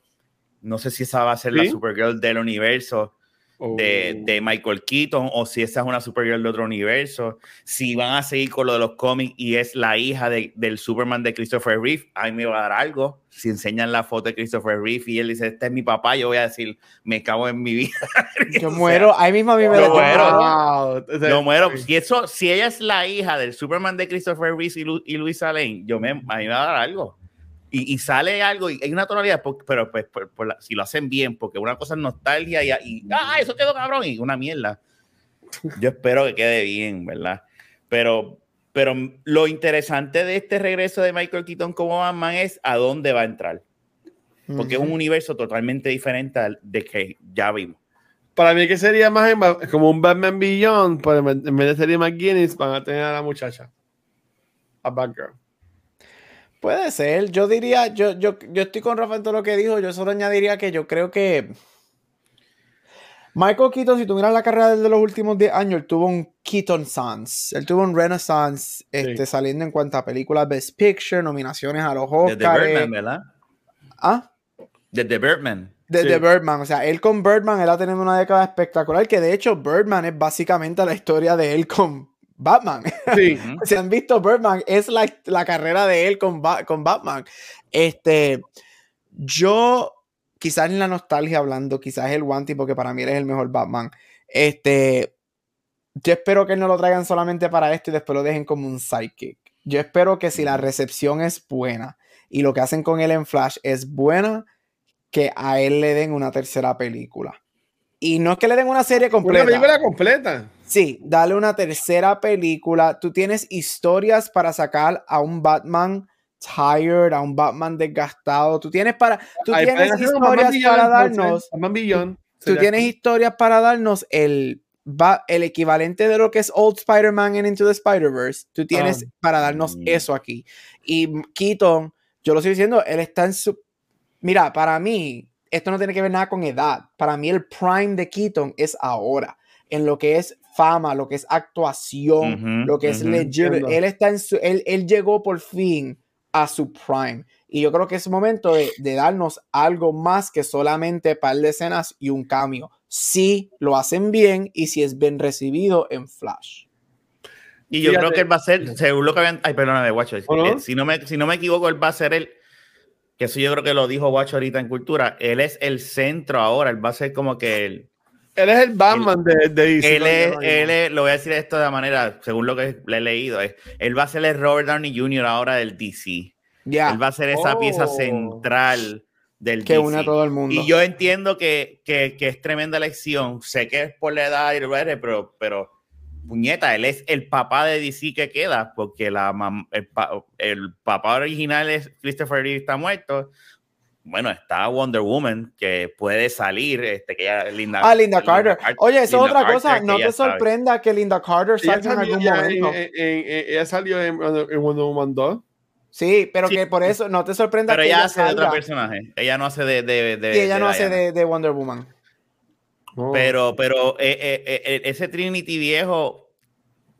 no sé si esa va a ser la Supergirl del universo, de, de, Michael Keaton o si esa es una Supergirl de otro universo, si van a seguir con lo de los cómics y es la hija de, del Superman de Christopher Reeve, a mí me va a dar algo. Si enseñan la foto de Christopher Reeve y él dice, este es mi papá, yo voy a decir, me cago en mi vida. yo muero, ahí mismo a mí me lo muero. Yo muero. Si, eso, si ella es la hija del Superman de Christopher Reeve y, Luisa Lane, yo me, a mí me va a dar algo. Y, sale algo y hay una tonalidad, pero pues si lo hacen bien, porque una cosa es nostalgia y, y ah, eso quedó cabrón y una mierda. Yo espero que quede bien, ¿verdad? Pero, pero lo interesante de este regreso de Michael Keaton como Batman es a dónde va a entrar. Porque es un universo totalmente diferente al de que ya vimos. Para mí que sería más como un Batman Beyond, pues en vez de sería McGuinness, van a tener a la muchacha. A Batgirl. Puede ser. Yo diría, yo, yo, yo estoy con Rafa en todo lo que dijo. Yo solo añadiría que yo creo que Michael Keaton, si tú miras la carrera de los últimos 10 años, él tuvo un Keaton Sans. Él tuvo un Renaissance este, saliendo en cuanto a películas Best Picture, nominaciones a los Oscars. Desde Birdman, ¿verdad? ¿Ah? Desde Birdman. Desde Birdman. O sea, él con Birdman, él ha tenido una década espectacular. Que de hecho, Birdman es básicamente la historia de él con Batman. Sí. si han visto Birdman, es la, la carrera de él con, con Batman. Este, yo, quizás en la nostalgia hablando, quizás el One porque para mí él es el mejor Batman. Este, yo espero que no lo traigan solamente para esto y después lo dejen como un sidekick. Yo espero que si la recepción es buena y lo que hacen con él en Flash es buena, que a él le den una tercera película. Y no es que le den una serie completa. Una película completa. Sí, dale una tercera película. Tú tienes historias para sacar a un Batman tired, a un Batman desgastado. Tú tienes para. Tú tienes historias para darnos. Tú tienes historias para darnos el, el equivalente de lo que es Old Spider-Man en Into the Spider-Verse. Tú tienes ah. para darnos eso aquí. Y Keaton, yo lo estoy diciendo, él está en su. Mira, para mí, esto no tiene que ver nada con edad. Para mí el prime de Keaton es ahora, en lo que es fama, lo que es actuación, lo que es legit. Él está en su, él, él, llegó por fin a su prime. Y yo creo que es momento de, de darnos algo más que solamente par de escenas y un cambio. Si lo hacen bien y si es bien recibido en Flash. Y yo creo que él va a ser, según lo que habían. Ay, perdóname, guacho. Eh, si, no me, si no me equivoco, él va a ser el que eso yo creo que lo dijo Guacho ahorita en Cultura, él es el centro ahora, él va a ser como que el... Él es el Batman de, de DC. Él es, él es, lo voy a decir esto de manera, según lo que le he leído, es, él va a ser el Robert Downey Jr. ahora del DC. Ya. Él va a ser esa pieza oh. central del que une a todo el mundo. Y yo entiendo que, que, que, es tremenda elección. Sé que es por la edad, pero, pero puñeta, él es el papá de DC que queda, porque la, el, papá original es Christopher Reeve está muerto. Bueno, está Wonder Woman, que puede salir, este, que ya Linda, ah, Linda, Carter. Oye, eso es otra cosa, no te sorprenda que Linda Carter salga en algún momento. ella salió en, Wonder Woman 2. Sí, pero que por eso no te sorprenda pero que ella, hace de otro personaje. Ella no hace de. de, de ella no hace de, de, Wonder Woman. Oh. Pero, pero eh, eh, eh, ese Trinity viejo,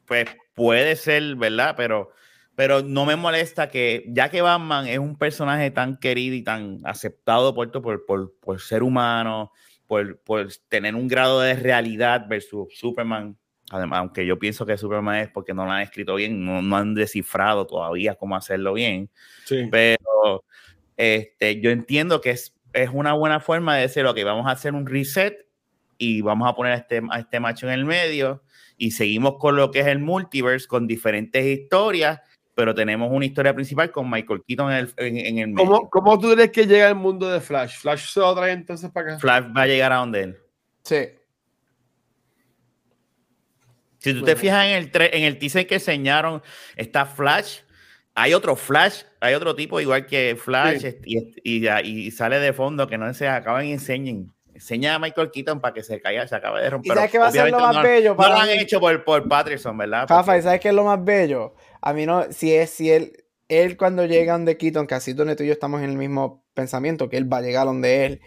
pues puede ser, ¿verdad? Pero, pero no me molesta que, ya que Batman es un personaje tan querido y tan aceptado por, por, por, por ser humano, por, por, tener un grado de realidad versus Superman, además, aunque yo pienso que Superman es porque no lo han escrito bien, no, no han descifrado todavía cómo hacerlo bien. Sí. Pero este, yo entiendo que es, es una buena forma de decir, ok, vamos a hacer un reset y vamos a poner a este, a este macho en el medio y seguimos con lo que es el multiverse, con diferentes historias, pero tenemos una historia principal con Michael Keaton en el, en, el medio. ¿Cómo, ¿Cómo, tú crees que llega el mundo de Flash? ¿Flash se lo trae entonces para acá? Flash va a llegar a donde él. Sí. Si tú te fijas en el, en el teaser que enseñaron, está Flash, hay otro Flash, hay otro tipo igual que Flash y, y, y, sale de fondo que no se acaban y enseñen enseña a Michael Keaton para que se caiga, se acabe de romper. ¿Y sabes qué va a ser lo más bello? Para no lo han hecho por, por Patterson, ¿verdad? Rafa, ¿y sabes qué es lo más bello? A mí no, si es, si él, él cuando llegan de Keaton, casi donde tú y yo estamos en el mismo pensamiento, que él va a llegar donde él,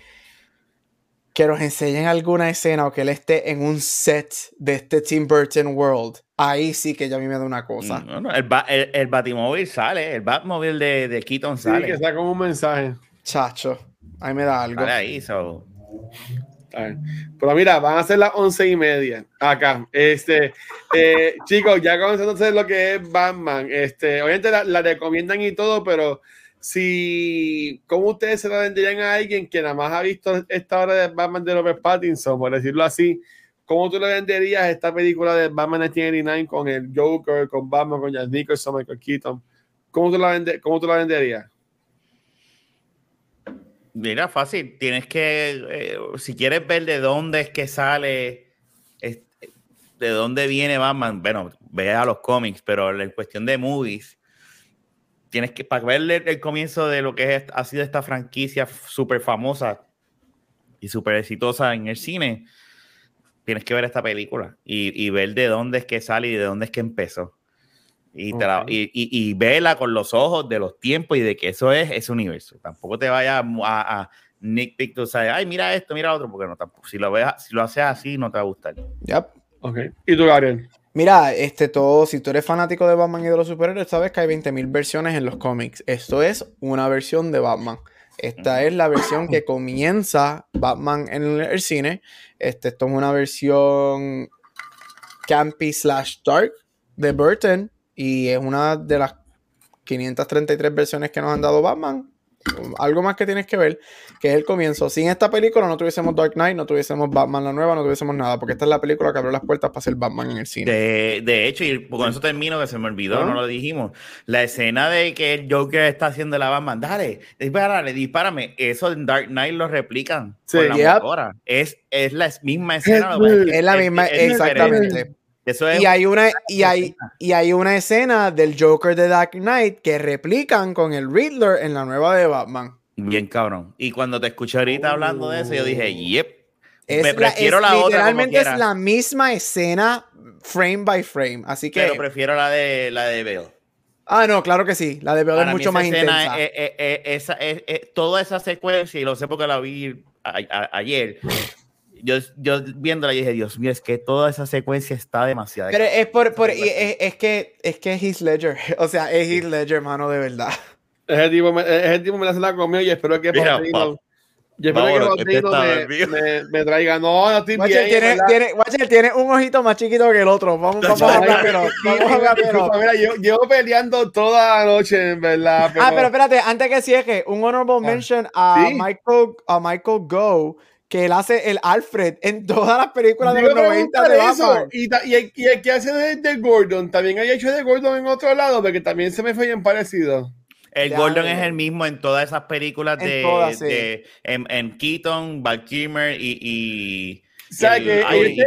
que nos enseñen alguna escena o que él esté en un set de este Tim Burton World, ahí sí que ya a mí me da una cosa. No, no, el, el, el, Batimóvil sale, el Batmóvil de, de Keaton sale. Sí, que está como un mensaje. Chacho, ahí me da algo. Sale ahí, so. Pero mira, van a ser las once y media acá. Este, eh, chicos, ya comenzando hacer lo que es Batman. Este, obviamente la, recomiendan y todo, pero si, ¿cómo ustedes se la venderían a alguien que nada más ha visto esta hora de Batman de Robert Pattinson, por decirlo así? ¿Cómo tú le venderías esta película de Batman 1989 con el Joker, con Batman, con Jack Nicholson, Michael Keaton? ¿Cómo tú la, vende, cómo tú la venderías? Mira, fácil. Tienes que, eh, si quieres ver de dónde es que sale, de dónde viene Batman, bueno, ve a los cómics, pero en cuestión de movies, tienes que, para ver el, comienzo de lo que es, ha sido esta franquicia súper famosa y súper exitosa en el cine, tienes que ver esta película y, y, ver de dónde es que sale y de dónde es que empezó. Y, y, y, vela con los ojos de los tiempos y de que eso es ese universo. Tampoco te vayas a, a Nick Picto, ay, mira esto, mira otro, porque no, tampoco, si lo, ves, si lo haces así, no te va a gustar. Yep. Ok. ¿Y tú, Gabriel? Mira, este todo, si tú eres fanático de Batman y de los superhéroes, sabes que hay 20.000 versiones en los cómics. Esto es una versión de Batman. Esta es la versión que comienza Batman en el, cine. Este, esto es una versión campy slash dark de Burton y es una de las 533 versiones que nos han dado Batman algo más que tienes que ver, que es el comienzo. Sin esta película no tuviésemos Dark Knight, no tuviésemos Batman la nueva, no tuviésemos nada, porque esta es la película que abrió las puertas para ser Batman en el cine. De, hecho, y con eso termino, que se me olvidó, no lo dijimos. La escena de que el Joker está haciendo la Batman, dale, dispárale, dispárame. Eso en Dark Knight lo replican con la motora. Es, es la misma escena. Es, la misma, exactamente y hay una y hay y hay una escena del Joker de Dark Knight que replican con el Riddler en la nueva de Batman. Bien cabrón. Y cuando te escuché ahorita hablando de eso, yo dije, "Yep." me prefiero la, otra. Literalmente es la misma escena frame by frame, así que Pero prefiero la de la de Bale. Ah, no, claro que sí. La de Bale es mucho más intensa. esa, toda esa secuencia, y lo sé porque la vi ayer, yo, yo viéndola dije, Dios mío, es que toda esa secuencia está demasiado. Pero es por, por es, es, que es que es Heath Ledger, o sea, es Heath Ledger, hermano, de verdad. Ese tipo, me, ese tipo me la hace la conmigo y espero que Mira, yo espero que este me, me, me, traiga. No, no estoy Watcher bien. Tiene, tiene, Watcher tiene un ojito más chiquito que el otro. Vamos, vamos a hablar, pero. Vamos a hablar, pero. Mira, yo llevo peleando toda la noche, en verdad. Pero... Ah, pero espérate, antes que cierre, un honorable ah. mention a, ¿Sí? Michael, a Michael Go que él hace el Alfred en todas las películas de los 90 de Batman. Y, y, y, el que hace de, Gordon, también hay hecho de Gordon en otro lado, porque también se me fue bien parecido. El Gordon es el mismo en todas esas películas de, de en, en, Keaton, Val Kilmer y, y o sea, que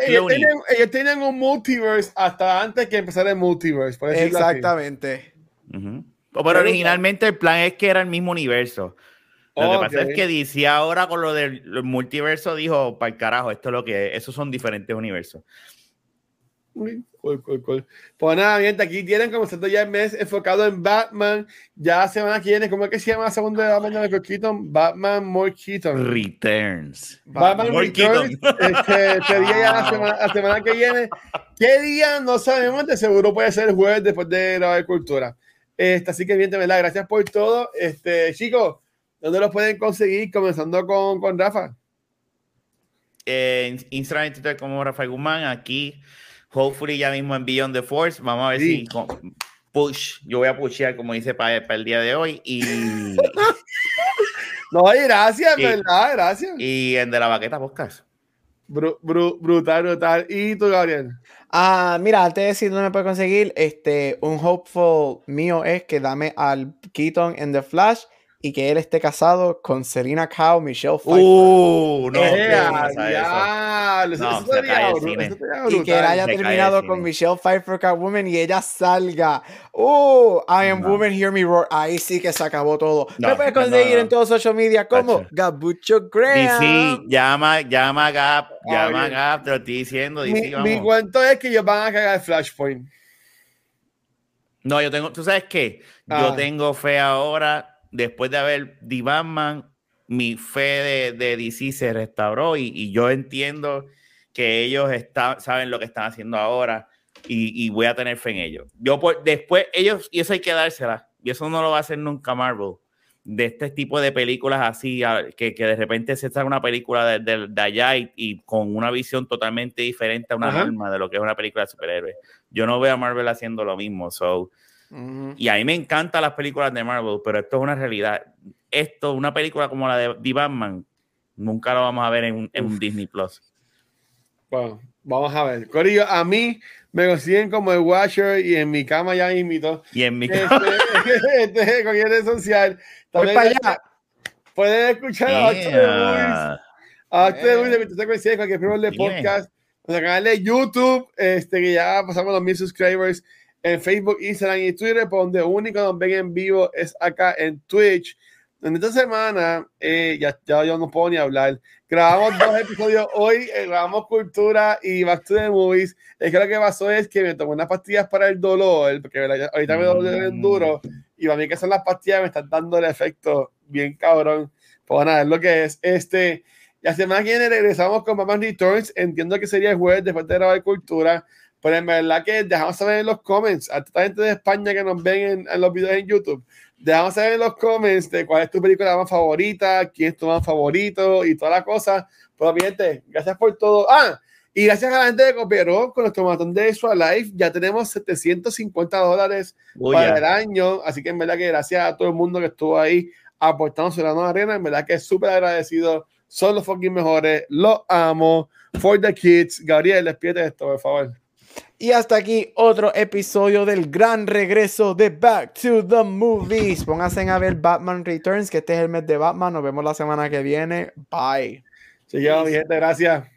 ellos, tenían, un multiverse hasta antes que empezara el multiverse. Exactamente. Pero originalmente el plan es que era el mismo universo. Lo que pasa es que DC ahora con lo del multiverso dijo, para el carajo, esto es lo que es. Esos son diferentes universos. Cool, cool, cool. Pues nada, bien, aquí tienen como comenzando ya el mes enfocado en Batman. Ya semana que viene, ¿cómo es que se llama la segunda de Batman de Keaton? Batman More Keaton. Returns. Batman More Returns. Este, este, día ya la semana, la semana, que viene. ¿Qué día? No sabemos, de seguro puede ser el jueves después de la cultura. Este, así que bien, de verdad, gracias por todo. Este, chicos, ¿Dónde los pueden conseguir? Comenzando con, con Rafa. En Instagram y Twitter como Rafael Guzmán. Aquí, hopefully, ya mismo en Beyond the Force. Vamos a ver si push. Yo voy a pushear, como dice, para, el día de hoy. Y. no, gracias, ¿verdad? Gracias. Y en De la Baqueta Podcast. brutal, brutal. ¿Y tú, Gabriel? Ah, mira, antes de decir dónde me puedes conseguir, este, un hopeful mío es que dame al Keaton en The Flash y que él esté casado con Selena Kao, Michelle Pfeiffer. Uh, no, Y que él haya terminado con Michelle Pfeiffer Catwoman y ella salga. Uh, I am woman, hear me roar. Ahí sí que se acabó todo. me puedes conseguir en todos los social media como Gabucho Graham. Sí, llama, llama a Gap, llama a Gap, te lo estoy diciendo. mi, mi cuento es que ellos van a cagar el Flashpoint. No, yo tengo, ¿tú sabes qué? Yo ah. tengo fe ahora después de haber The Batman, mi fe de, de DC se restauró y, yo entiendo que ellos saben lo que están haciendo ahora y, voy a tener fe en ellos. Yo después, ellos, y eso hay que dársela, y eso no lo va a hacer nunca Marvel, de este tipo de películas así, que, de repente se saca una película de, de, allá y, con una visión totalmente diferente a una norma de lo que es una película de superhéroes. Yo no veo a Marvel haciendo lo mismo, so y a mí me encantan las películas de Marvel, pero esto es una realidad. Esto, una película como la de The Batman, nunca lo vamos a ver en, un Disney Plus. Bueno, vamos a ver. Corillo, a mí me consiguen como el Watcher y en mi cama ya invito. Y en mi cama. Este, este, social. Voy para allá. Pueden escuchar a Acto de Movies. Acto de Movies de 27 coincidencia cualquier primer de podcast. Nuestro canal de YouTube, este, que ya pasamos los mil subscribers en Facebook, Instagram y Twitter, por donde único nos ven en vivo es acá en Twitch. En esta semana, eh, ya, ya yo no puedo ni hablar. Grabamos dos episodios hoy, eh, grabamos Cultura y Back to the Movies. Es que lo que pasó es que me tomé unas pastillas para el dolor, porque ahorita me duele bien duro, y para mí que son las pastillas me están dando el efecto bien cabrón. Pues nada, es lo que es. Este, la semana que viene regresamos con Batman Returns. Entiendo que sería el jueves después de grabar Cultura. Pero en verdad que dejamos saber en los comments a toda la gente de España que nos ven en, en los videos en YouTube Dejamos saber en los comments de cuál es tu película más favorita, quién es tu más favorito y toda la cosa. Pues, gente, gracias por todo. Ah, y gracias a la gente de Copierón con nuestro matón de Extra Life. Ya tenemos 750 dólares para el año. Así que en verdad que gracias a todo el mundo que estuvo ahí aportando su la arena. En verdad que súper agradecido. Son los fucking mejores. Los amo. For the kids. Gabriel, despídete esto, por favor. Y hasta aquí otro episodio del gran regreso de Back to the Movies. Pónganse a ver Batman Returns, que este es el mes de Batman. Nos vemos la semana que viene. Bye. Sí, mi gente, gracias.